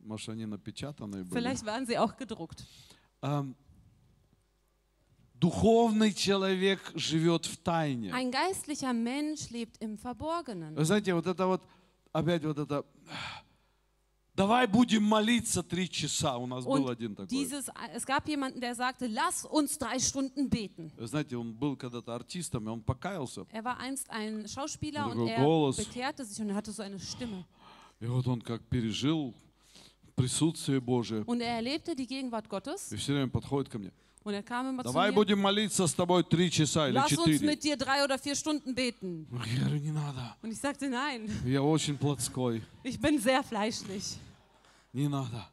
Может, они напечатанные были. Vielleicht waren sie auch gedruckt. Эм, духовный человек живет в тайне. Ein geistlicher Mensch lebt im Verborgenen. Вы знаете, вот это вот, опять вот это Давай будем молиться три часа. У нас был Und один такой. dieses, es gab jemanden, der sagte, lass uns drei Stunden beten. Вы знаете, он был когда-то артистом, и он покаялся. Er war einst ein Schauspieler Und und er Голос. bekehrte sich und er hatte so eine Stimme. И вот он как пережил присутствие Божие. Und er erlebte die Gegenwart Gottes И все время подходит ко мне. und er kam immer zu Давай mir. будем молиться с тобой три часа или Lass uns четыре. mit dir drei oder vier Stunden beten. Я говорю, не надо. Und ich sagte, nein, Я очень плотской. ich bin sehr fleischlich. Не надо.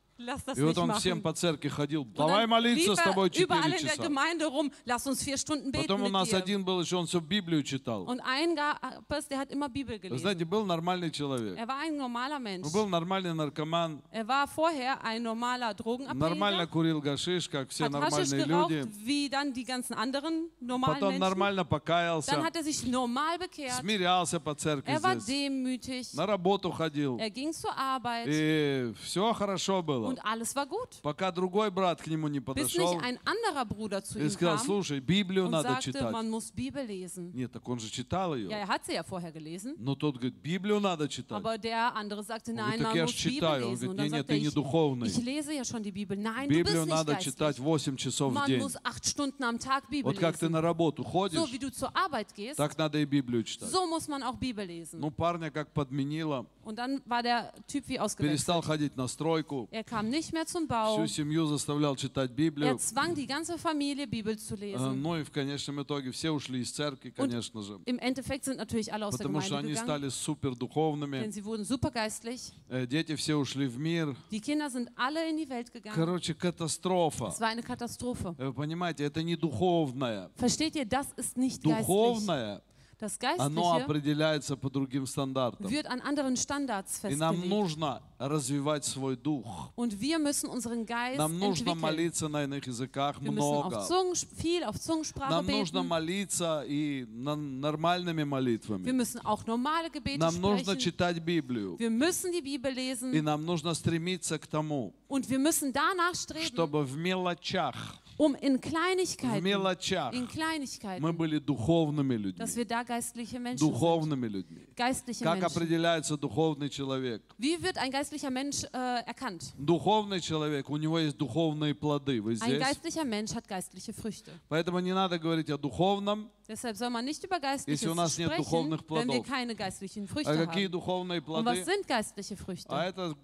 И вот он всем по церкви ходил. Давай молиться с тобой er четыре часа. Rum, lass uns vier Stunden beten Потом у нас один был еще, он все Библию читал. Und ein gab es, der hat immer Bibel Вы знаете, был нормальный человек. Er war ein normaler Mensch. Он был нормальный наркоман. Er war vorher ein normaler Нормально курил гашиш, как все hat нормальные geraucht, люди. wie dann die ganzen anderen normalen Потом Menschen. нормально Dann покаялся. hat er sich normal bekehrt. Смирялся по церкви Er war здесь. demütig. На работу ходил. Er ging zur Arbeit И все хорошо было. Und alles war gut. Пока другой брат к нему не Bis подошел nicht ein anderer Bruder zu и ihm сказал, kam слушай, Библию und надо sagte, читать. man muss Bibel lesen. Нет, так он же читал Ja, ее. er hat sie ja vorher gelesen. Но тот говорит, Библию надо читать. Aber der andere sagte, Он nein, говорит, так man я muss ж Bibel читаю. Он говорит, нет, нет, ты не духовный. ich lese ja schon die Bibel. Nein, du Библию bist надо nicht читать geistlich. 8 часов в Man день. muss acht Stunden am Tag Bibel Вот как ты lesen. на работу So ходишь, wie du zur Arbeit gehst, так надо и Библию читать. so muss man auch Bibel lesen. Ну, парня как подменило, Und dann war der Typ wie перестал ходить на стройку, Er kam nicht mehr zum Bau. всю семью заставлял читать Er Библию. zwang die ganze Familie, Bibel zu Э, lesen. Ну и в конечном итоге все ушли из церкви, конечно же. Im Endeffekt sind natürlich alle aus der Потому что Gemeinde они gegangen, стали супер духовными. denn sie wurden supergeistlich. Э, Дети все ушли в мир. Die Kinder sind alle in die Welt gegangen. Короче, катастрофа. Es war eine Katastrophe. Э, Вы понимаете, это не духовное. Versteht ihr, das ist nicht geistlich. Духовное, Das оно Geistliche определяется по другим стандартам. wird an anderen Standards И нам festgelegt. нужно развивать свой дух. Und wir müssen unseren Geist Нам нужно entwickeln. молиться на иных языках Wir müssen auf много. Zungen, viel auf Zungensprache Нам нужно beten. молиться и на- нормальными Wir молитвами. müssen auch normale Gebete Нам нужно sprechen. читать Библию. Wir müssen die Bibel И lesen. нам нужно стремиться к тому, Und wir müssen danach streben, чтобы в мелочах, um in в Kleinigkeiten, мелочах in мы Kleinigkeiten, были духовными людьми. dass wir da geistliche Menschen sind. Духовными людьми. Geistliche Как Menschen. определяется духовный человек? Wie wird ein geistlicher Mensch äh, erkannt? Духовный человек, у него есть духовные плоды. Вы Ein здесь? geistlicher Mensch hat geistliche Früchte. Поэтому не надо говорить о духовном, Deshalb soll man nicht über Geistliches Если у нас нет sprechen, духовных wenn wir плодов. keine geistlichen Früchte а какие haben. духовные Und was плоды? sind geistliche Früchte? А это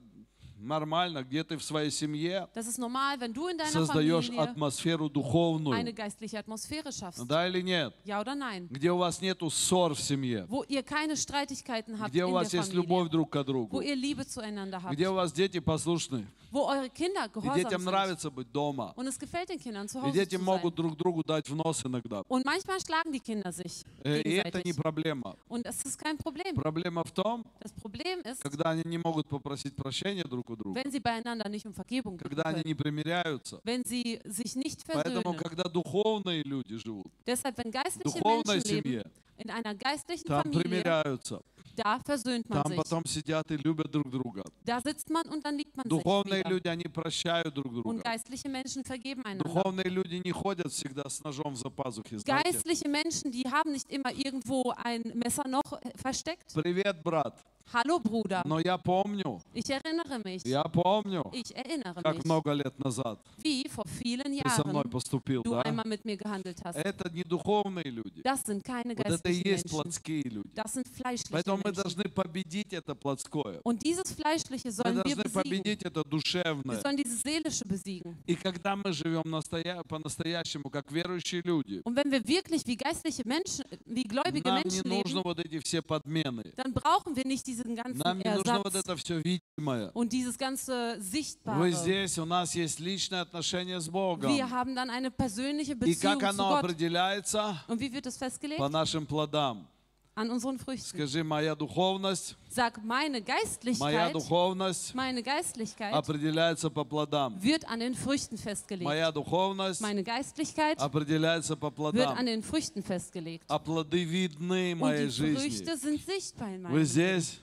нормально, где ты в своей семье Das ist normal, wenn du in deiner создаешь Familie атмосферу eine духовную. geistliche Atmosphäre schaffst. Да или нет? Ja oder nein? Где у вас нету ссор в семье, Wo ihr keine Streitigkeiten habt где у in вас der есть Familie. любовь друг к Wo другу, ihr Liebe zueinander habt. где у вас дети послушны, Wo eure Kinder и gehorsam детям sind. нравится быть дома, Und es gefällt den Kindern zu и Hause дети zu могут sein. друг другу дать в нос иногда. Und manchmal schlagen die Kinder sich Э, И это не gegenseitig. проблема. Und das ist kein Problem. Проблема в том, Das Problem ist, когда они не могут попросить прощения друг у друга, wenn sie beieinander nicht um Vergebung bitten когда они können. не примиряются. Wenn sie sich nicht Поэтому, versöhnen. когда духовные люди живут Deshalb, wenn geistliche духовной Menschen leben, семье, in einer geistlichen там Familie, примиряются, da versöhnt man там sich. потом сидят и любят друг друга. Da sitzt man und dann liebt man sich Духовные wieder. люди, они прощают друг Und друга. geistliche Menschen vergeben einander. Духовные люди не ходят всегда с ножом за пазухи, знаете. Geistliche Menschen, die haben nicht immer irgendwo ein Messer noch äh, versteckt. Привет, брат. Hallo Bruder, Но я помню, ich erinnere mich. я помню, Ich erinnere как mich, много лет назад wie vor vielen ты со мной Jahren поступил, du да? einmal mit mir gehandelt hast. Это не духовные люди. Das sind keine Вот это и есть Menschen. плотские люди. Das sind fleischliche Поэтому мы Menschen. должны победить это плотское. Und dieses Fleischliche Мы wir должны besiegen. победить это Wir душевное. sollen dieses Seelische besiegen. И когда мы живем настоя- по-настоящему, как верующие люди, Und wenn wir wirklich wie geistliche Menschen, wie gläubige нам не Menschen нужно leben, вот эти все подмены. dann brauchen wir nicht diesen ganzen Нам не нужно вот Ersatz это все видимое. und dieses ganze Вы Sichtbare. здесь, у нас есть личное отношение с Богом. Wir haben dann eine persönliche И Beziehung как zu оно Gott. определяется? Und wie wird das festgelegt? По нашим плодам. An unseren Früchten. Скажи, моя духовность, Sag, meine моя Geistlichkeit, духовность meine Geistlichkeit определяется по плодам. wird an den Früchten festgelegt. Моя духовность Meine Geistlichkeit определяется по wird an плодам. den Früchten festgelegt. А плоды видны в Und моей die жизни. Früchte sind sichtbar in Вы Leben. здесь?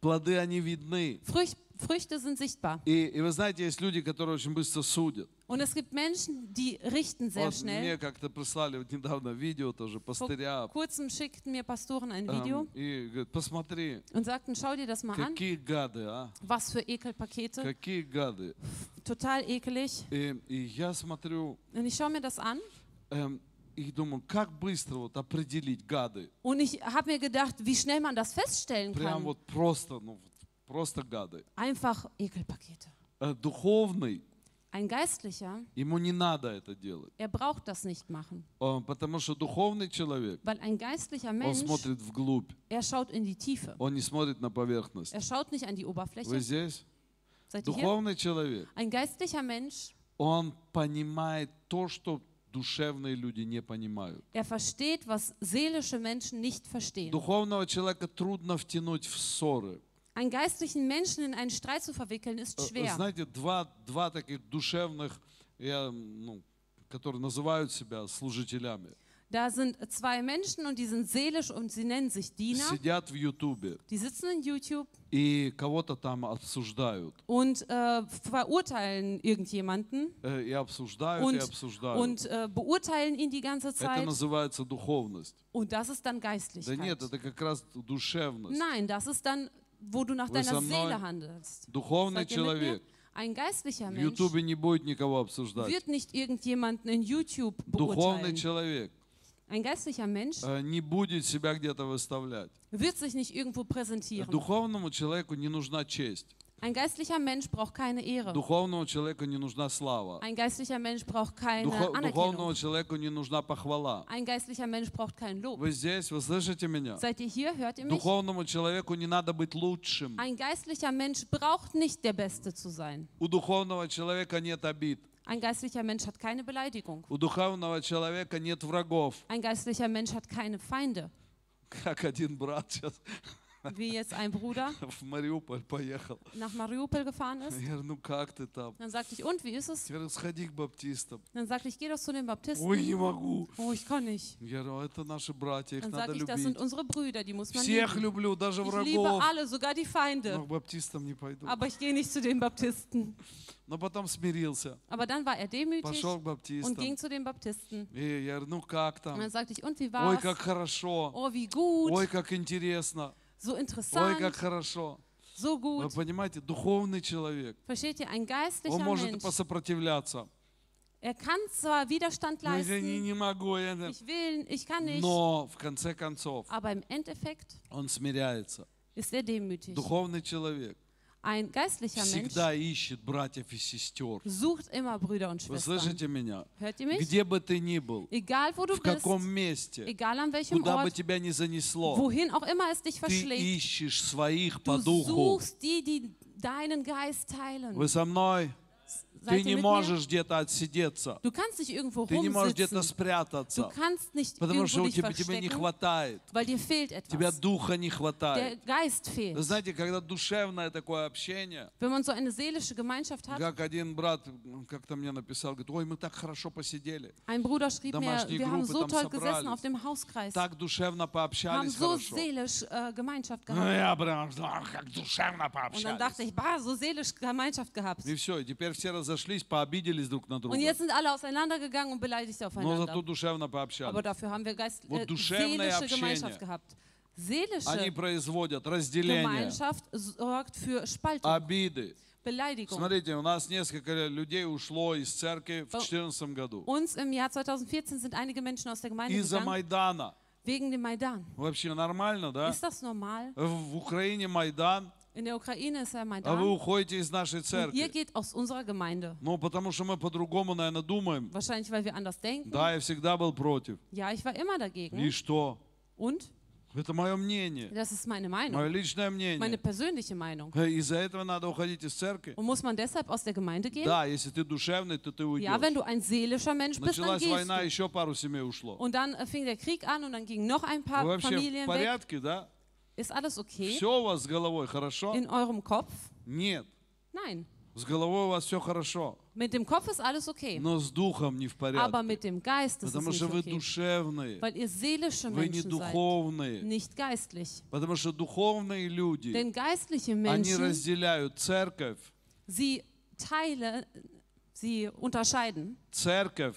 Плоды, они видны. Frücht, Früchte sind sichtbar. И, и вы знаете, есть люди, которые очень быстро судят. Und es gibt Menschen, die richten sehr Вот мне schnell. как-то прислали вот недавно видео тоже Vor пастыря. kurzem schickten mir Pastoren ein эм, Video и говорят, посмотри, und sagten, schau dir das mal an, какие гады, а? was für Ekelpakete, Какие гады. total ekelig. И, и я смотрю Und ich schaue mir das an эм, и думаю, как быстро вот определить гады. und ich habe mir gedacht, wie schnell man das feststellen Прям kann. вот просто, ну, просто гады. Einfach Ekelpakete. Э, Духовный, Ein Geistlicher, ему не надо это делать. er braucht das nicht machen, Э, Потому что духовный человек, weil ein geistlicher он Mensch, смотрит вглубь, er schaut in die Tiefe. он не смотрит на поверхность. Er schaut nicht an die Вы Oberfläche. здесь? Seid ihr? Духовный человек, Ein geistlicher Mensch, он понимает то, что душевные люди не понимают. er versteht, was seelische Menschen nicht verstehen. Духовного человека трудно втянуть в ссоры. Einen geistlichen Menschen in einen Streit zu verwickeln, ist Э, schwer. Знаете, два, два таких душевных, я, ну, которые называют себя служителями, Da sind zwei Menschen und die sind seelisch und sie nennen sich Diener. сидят в Ютубе Die sitzen in YouTube и кого-то там обсуждают. und äh, verurteilen irgendjemanden Э, И обсуждают, и und, обсуждают. und äh, beurteilen ihn die ganze Это Zeit. называется духовность. Und das ist dann Да Geistlichkeit. нет, это как раз душевность. Nein, das ist dann, wo du nach Вы со deiner мной? Seele handelst. Духовный Seid ihr mit mir? человек Ein geistlicher в Mensch Ютубе не будет никого обсуждать. wird nicht irgendjemanden in YouTube Духовный beurteilen. Ein geistlicher Mensch э, не будет себя где-то выставлять. wird sich nicht irgendwo präsentieren. Духовному человеку не нужна честь. Ein geistlicher Mensch braucht keine Ehre. Духовному человеку не нужна слава. Ein geistlicher Mensch braucht keine Духо- Anerkennung. Духовному человеку не нужна похвала. Ein geistlicher Mensch braucht kein Lob. Вы здесь, вы слышите меня? Seid ihr hier? Hört ihr mich? Духовному человеку не надо быть лучшим. Ein geistlicher Mensch braucht nicht der Beste zu sein. У духовного человека нет обид. Ein geistlicher Mensch hat keine Beleidigung. У духовного человека нет врагов. Ein geistlicher Mensch hat keine Feinde. Как один брат сейчас Wie jetzt ein Bruder в Мариуполь поехал. nach Mariupol gefahren ist. Я говорю, ну как ты там? Dann sagte ich, und wie ist es? Я говорю, сходи к баптистам. Dann sagte ich, geh doch zu den Baptisten. Ой, не могу. Oh, ich kann nicht. Я говорю, это наши братья, их Dann надо sagte ich, das sind любить. unsere Brüder, die muss man Всех lieben. люблю, даже Ich liebe врагов. alle, sogar die Но Feinde. к баптистам не пойду. Aber ich gehe nicht zu den Baptisten. Но потом смирился. Aber dann war er demütig Пошел к und ging баптистам. zu den Baptisten. И я говорю, ну как Und там? dann sagte ich, und wie Ой, war's? как хорошо. Oh, wie gut. Ой, как интересно. So Ой, interessant. как хорошо. So Вы gut. понимаете, духовный человек, Versteht ihr, ein он может Mensch, посопротивляться. er kann zwar Widerstand Ну, Я не, leisten, могу, я ich will, ich kann nicht, но в конце концов aber im Endeffekt он смиряется. ist er demütig. Духовный человек Ein geistlicher Mensch всегда ищет братьев и сестер. sucht immer Brüder und Вы Schwestern. слышите меня? Hört ihr mich? Где бы ты ни был, Egal wo du в bist, каком месте, egal an welchem куда бы Ort, тебя ни занесло, wohin auch immer es dich ты verschlägt, ищешь своих du по духу. suchst die, die deinen Geist teilen. Вы со мной? Ты не mir? можешь где-то отсидеться. Du kannst nicht irgendwo Ты не можешь где-то rumsitzen. Du спрятаться. kannst nicht Потому что у тебя, тебе не хватает. weil dir fehlt Тебя etwas. духа не Der хватает. Geist Вы fehlt. знаете, когда душевное такое общение, Wenn man so eine seelische Gemeinschaft hat, как один брат как-то мне написал, говорит, ой, мы так хорошо посидели, ein Bruder schrieb mir, Домашние wir haben so toll gesessen auf dem Hauskreis, так душевно haben пообщались so хорошо. seelisch äh, Gemeinschaft Ну, gehabt. я прям, «Ах, как душевно Und dann dachte пообщались. ich, bah, so seelisch Gemeinschaft gehabt. И все, теперь все разошлись, пообиделись друг на Und друга. jetzt sind alle auseinandergegangen und beleidigt Но зато душевно Aber пообщались. dafür haben wir Geist, Вот äh, душевное seelische общение. Gemeinschaft gehabt. Seelische Они производят разделение, Gemeinschaft sorgt für Spaltung, обиды. Beleidigung. Смотрите, у нас несколько людей ушло из церкви в О. 2014 году. Uns im Jahr 2014 sind einige Menschen aus der Gemeinde Из-за Майдана. wegen dem Maidan. Вообще нормально, да? Ist das normal? В Украине Майдан, In der Ukraine ist der а вы уходите из нашей Und ihr церкви. geht aus unserer Gemeinde. Ну, потому что мы по-другому, наверное, думаем. Wahrscheinlich, weil wir anders denken. Да, я всегда был против. Ja, ich war immer И dagegen. что? Und? Это мое мнение, Das ist meine мое Meinung. личное Meine мнение. persönliche Meinung. Э, Из-за этого надо уходить из церкви. Und muss man deshalb aus der Gemeinde gehen? Да, если ты душевный, то ты Ja, wenn уйдешь. du ein seelischer Mensch bist, dann Началась gehst война, du. еще пару семей ушло. Und dann äh, fing der Krieg an und dann gingen noch ein Вы paar вообще в Familien weg. порядке, да? Ist alles okay Все у вас с головой хорошо? in eurem Kopf? Нет. Nein. С головой у вас все хорошо, Mit dem Kopf ist alles okay, но с духом не в aber порядке. mit dem Geist ist es Потому nicht что вы okay, душевные, weil ihr seelische вы не Menschen seid, духовные. nicht geistlich. Потому что духовные люди, Denn geistliche они Menschen, разделяют церковь, sie teilen, sie unterscheiden. церковь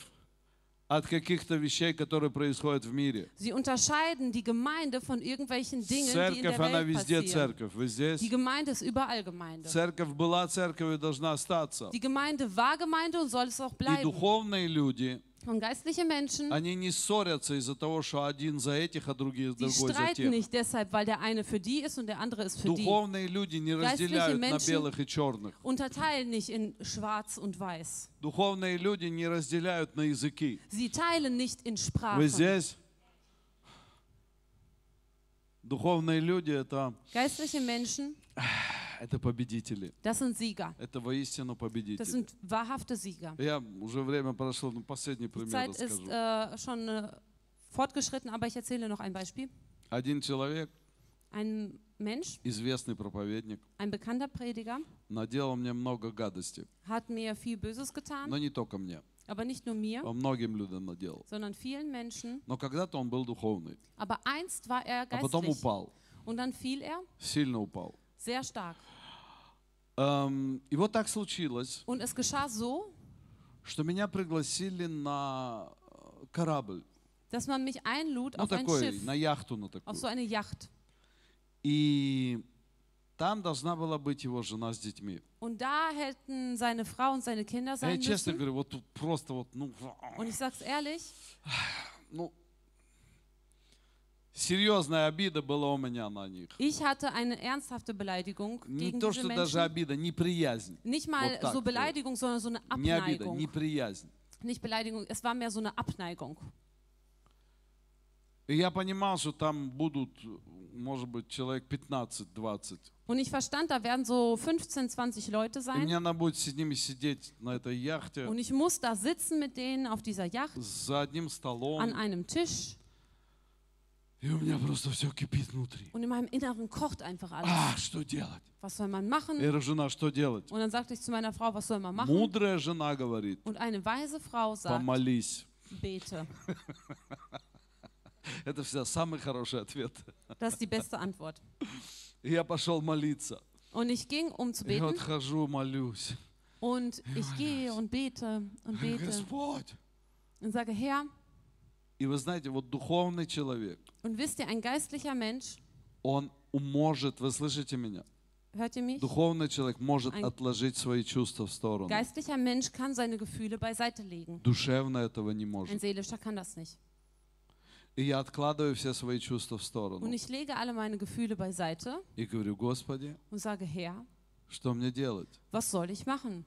от каких-то вещей, которые происходят в мире. Sie unterscheiden die Gemeinde von irgendwelchen Dingen, die in Церковь, der она Welt везде passieren. церковь. Вы здесь? Die Gemeinde ist überall Gemeinde. Церковь была церковью и должна остаться. Die Gemeinde war Gemeinde und soll es auch И bleiben. духовные люди, Und geistliche Menschen, они не ссорятся из-за того, что один за этих, а другие die другой за streiten тех. nicht deshalb, weil der eine für die ist und der andere ist für die. Духовные люди не Geistliche разделяют на Menschen- белых и черных. Unterteilen nicht in schwarz und weiß. Духовные люди не разделяют на языки. Sie teilen nicht in Вы Sprachen. здесь? Духовные люди это, Geistliche Menschen, это победители. das sind Sieger. Это воистину Das победители. sind wahrhafte Sieger. Я уже время прошло, ну последний пример Zeit ist расскажу. äh, schon äh, fortgeschritten, aber ich erzähle noch ein Beispiel. Один человек, Ein Mensch, известный проповедник, ein bekannter Prediger, наделал мне много гадости. hat mir viel Böses getan, Но не только мне, aber nicht nur mir, многим людям наделал. sondern vielen Menschen. Но когда-то он был духовный, Aber einst war er а потом geistlich упал, und dann fiel er сильно упал. Sehr stark. Эм, И вот так случилось, Und es geschah so, что меня пригласили на э, корабль, dass man mich einlud ну auf ein такой, Schiff, на яхту на auf такую. so eine Yacht. И там должна была быть его жена с детьми. Und da hätten seine Frau und seine Kinder Я sein честно müssen. говорю, вот тут просто вот, ну, Und ich sag's ehrlich, ну, серьезная обида была у меня на них. ich hatte eine ernsthafte Beleidigung Не gegen то, diese что даже Menschen. обида, неприязнь. Nicht mal Вот так, so äh, Beleidigung, sondern so eine Не обида, Abneigung. неприязнь. Nicht Beleidigung, es war mehr so eine Abneigung. И я понимал, что там будут, может быть, человек 15-20. Und ich verstand, da werden so 15, 20 Leute И sein. мне надо будет с ними сидеть на этой яхте Und ich muss da sitzen mit denen auf dieser Yacht за одним столом. an einem Tisch. Und in meinem Inneren kocht einfach alles. А, что делать? Was soll man machen? Я говорю, жена, что делать? Und dann sagte ich zu meiner Frau, was soll man machen? Мудрая жена говорит, Und eine weise Frau sagt, помолись. bete. Это всегда самый хороший ответ. Das ist die beste Antwort. И я пошел молиться. Und ich ging, um zu И вот beten. хожу, молюсь. Und ich gehe und bete und bete Господь. und sage, Herr, И вы знаете, вот духовный человек, und wisst ihr, ein geistlicher Mensch, он может, вы слышите меня? hört ihr mich? Духовный человек может Ein- отложить свои чувства в сторону. Geistlicher Mensch kann seine Gefühle beiseite legen. Душевно этого не Ein может. seelischer kann das nicht. И я откладываю все свои чувства в Und сторону. ich lege alle meine Gefühle beiseite И говорю, Господи, und sage, Herr, что мне делать? was soll ich machen?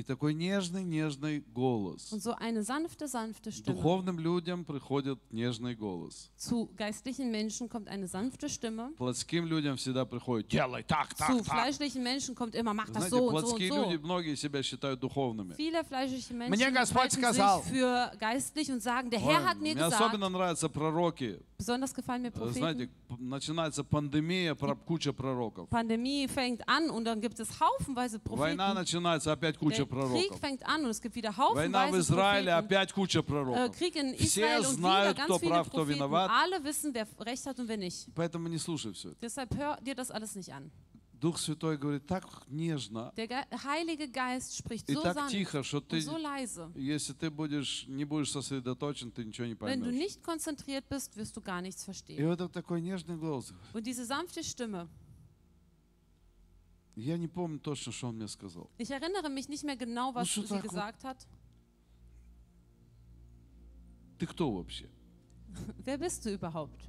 И такой нежный, нежный голос. Und so eine sanfte, sanfte Stimme. Духовным людям приходит нежный голос. Zu geistlichen Menschen kommt eine sanfte Stimme. Плотским людям всегда приходит, делай так, Zu так, так. fleischlichen Menschen kommt immer, mach das Знаете, so und so und плотские люди, so. многие себя считают духовными. Viele fleischliche Мне Menschen Господь halten сказал. sich für geistlich und sagen, der Ой, Herr hat mir мне gesagt, особенно нравятся пророки. besonders gefallen mir Э, Знаете, Propheten. п- начинается пандемия, про- куча пророков. Pandemie fängt an und dann gibt es haufenweise Война Propheten. начинается, опять Der куча Krieg пророков. fängt an und es gibt wieder Война в haufenweise Израиле, Propheten. опять куча Äh, пророков. Krieg in Все Israel und wieder знают, кто ganz viele прав, кто Propheten. виноват. Alle wissen, wer Recht hat und wer nicht. Поэтому не слушай все это. Deshalb hör dir das alles nicht an. Дух Святой говорит так нежно Der Ge Heilige Geist spricht и so так sanft тихо, что und ты, so leise. если ты будешь, не будешь сосредоточен, ты ничего не Wenn du поймешь. nicht konzentriert bist, wirst du gar nichts И verstehen. вот этот такой нежный голос. Und diese sanfte Stimme, Я не помню точно, что он мне сказал. ich erinnere mich nicht mehr genau, was что sie так вот? gesagt hat. Ты кто вообще? Wer bist du überhaupt?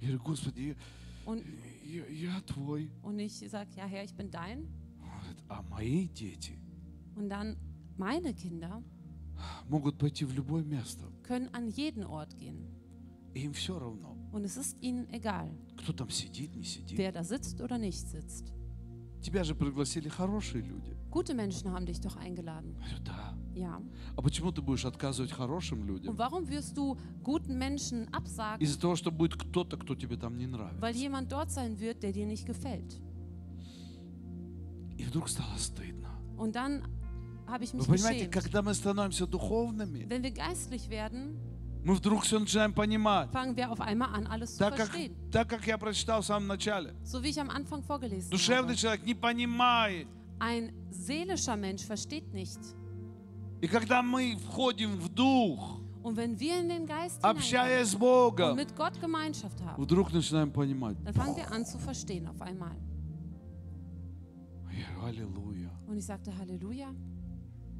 Я говорю, Господи, Und, я, я- я твой. und ich sage, ja Herr, ich bin dein. Он говорит, а мои дети Und dann, meine Kinder могут пойти в любое место. können an jeden Ort gehen. И им все равно, Und es ist ihnen egal, кто там сидит, не сидит. wer da sitzt oder nicht sitzt. Тебя же пригласили хорошие люди. Gute Menschen haben dich doch eingeladen. Я говорю, да. Ja. А почему ты будешь отказывать хорошим людям? Und warum wirst du guten Menschen absagen, Из-за того, что будет кто-то, кто тебе там не weil нравится. jemand dort sein wird, der dir nicht gefällt? И вдруг стало стыдно. Und dann habe ich Вы mich понимаете, geschämt. когда мы становимся духовными, Wenn wir geistlich werden, мы вдруг все начинаем понимать. fangen wir auf einmal an, alles zu Так как, verstehen. так как я прочитал в самом начале. So wie ich am Anfang vorgelesen Душевный habe. человек не понимает. Ein seelischer Mensch versteht nicht. И когда мы входим в дух, Und wenn wir in den Geist общаясь с hineingehen und Богом, mit Gott Gemeinschaft haben, вдруг начинаем понимать. dann fangen wir an zu verstehen auf einmal. Аллилуйя. Und ich sagte Halleluja.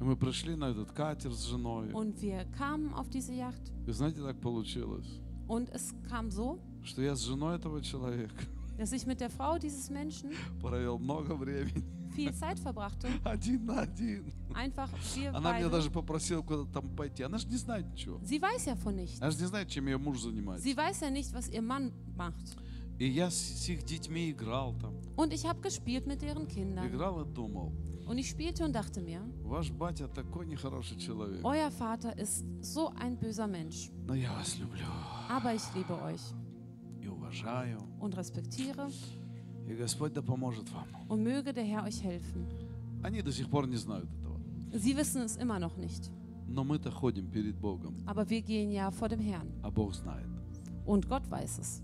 И мы пришли на этот катер с женой. Und wir kamen auf diese Yacht. И знаете, так получилось, Und es kam so, что я с женой этого человека dass ich mit der Frau dieses Menschen viel Zeit verbrachte. Один на один. Einfach wir Она меня beide. даже попросила куда-то там пойти. Она же не знает ничего. Sie weiß ja von nichts. Она же не знает, чем ее муж занимается. Sie weiß ja nicht, was ihr Mann macht. И я с, с их детьми играл там. Und ich habe gespielt mit deren Kindern. Играл и думал, Und ich spielte und dachte mir, ваш батя такой нехороший человек. euer Vater ist so ein böser Mensch. Но я вас люблю Aber ich liebe euch и уважаю. und respektiere И Господь да поможет вам. und möge der Herr euch helfen. Они до сих пор не знают этого. Sie wissen es immer noch nicht. Но мы-то ходим перед Богом, Aber wir gehen ja vor dem Herrn. а Бог знает. Und Gott weiß es.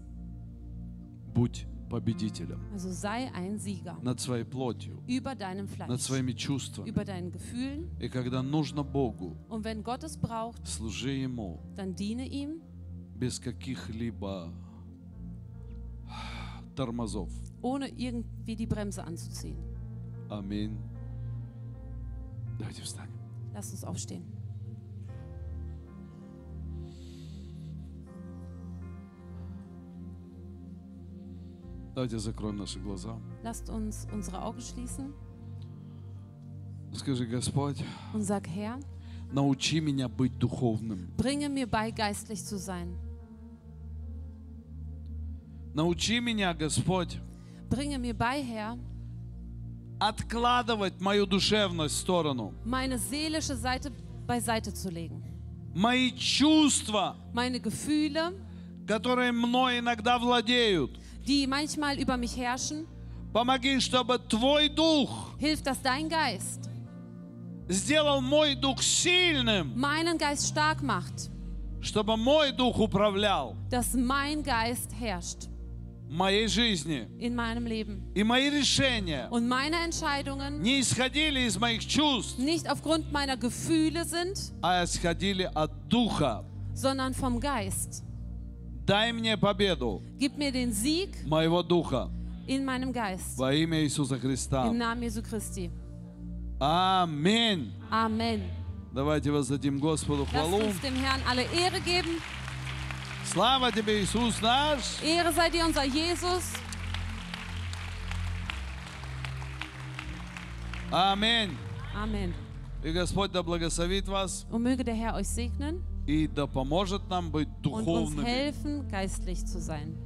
Будь победителем Also sei ein Sieger над своей плотью, über deinem над Fleisch, своими чувствами. über deinen Gefühlen. И когда нужно Богу, Und wenn Gott es braucht, служи Ему dann diene ihm без каких-либо тормозов. ohne irgendwie die Bremse anzuziehen. Аминь. Давайте встанем. Lass uns aufstehen. Давайте закроем наши глаза. Lasst uns unsere Augen schließen Скажи, Господь, und sag, Herr, научи меня быть духовным. bringe mir bei, geistlich zu sein. Научи меня, Господь, Bringe mir bei, Herr, откладывать мою душевность в сторону. meine seelische Seite beiseite zu legen. Мои чувства, Meine Gefühle, которые мной иногда владеют. die manchmal über mich herrschen, Помоги, чтобы Твой Дух hilf, dass dein Geist сделал мой Дух сильным, meinen Geist stark macht, чтобы мой Дух управлял dass mein Geist herrscht моей жизни. in meinem Leben. И мои решения Und meine Entscheidungen не исходили из моих чувств, nicht aufgrund meiner Gefühle sind, а исходили от Духа. sondern vom Geist. Дай мне победу Gib mir den Sieg моего Духа in meinem Geist. во имя Иисуса Христа. Im Namen Jesu Christi. Аминь. Amen. Давайте воздадим Господу Lasst хвалу. uns dem Herrn alle Ehre geben. Слава Тебе, Иисус наш. Ehre sei dir unser Jesus. Аминь. Amen. И Господь да благословит вас Und möge der Herr euch segnen и да поможет нам быть und uns духовными. helfen, geistlich zu sein.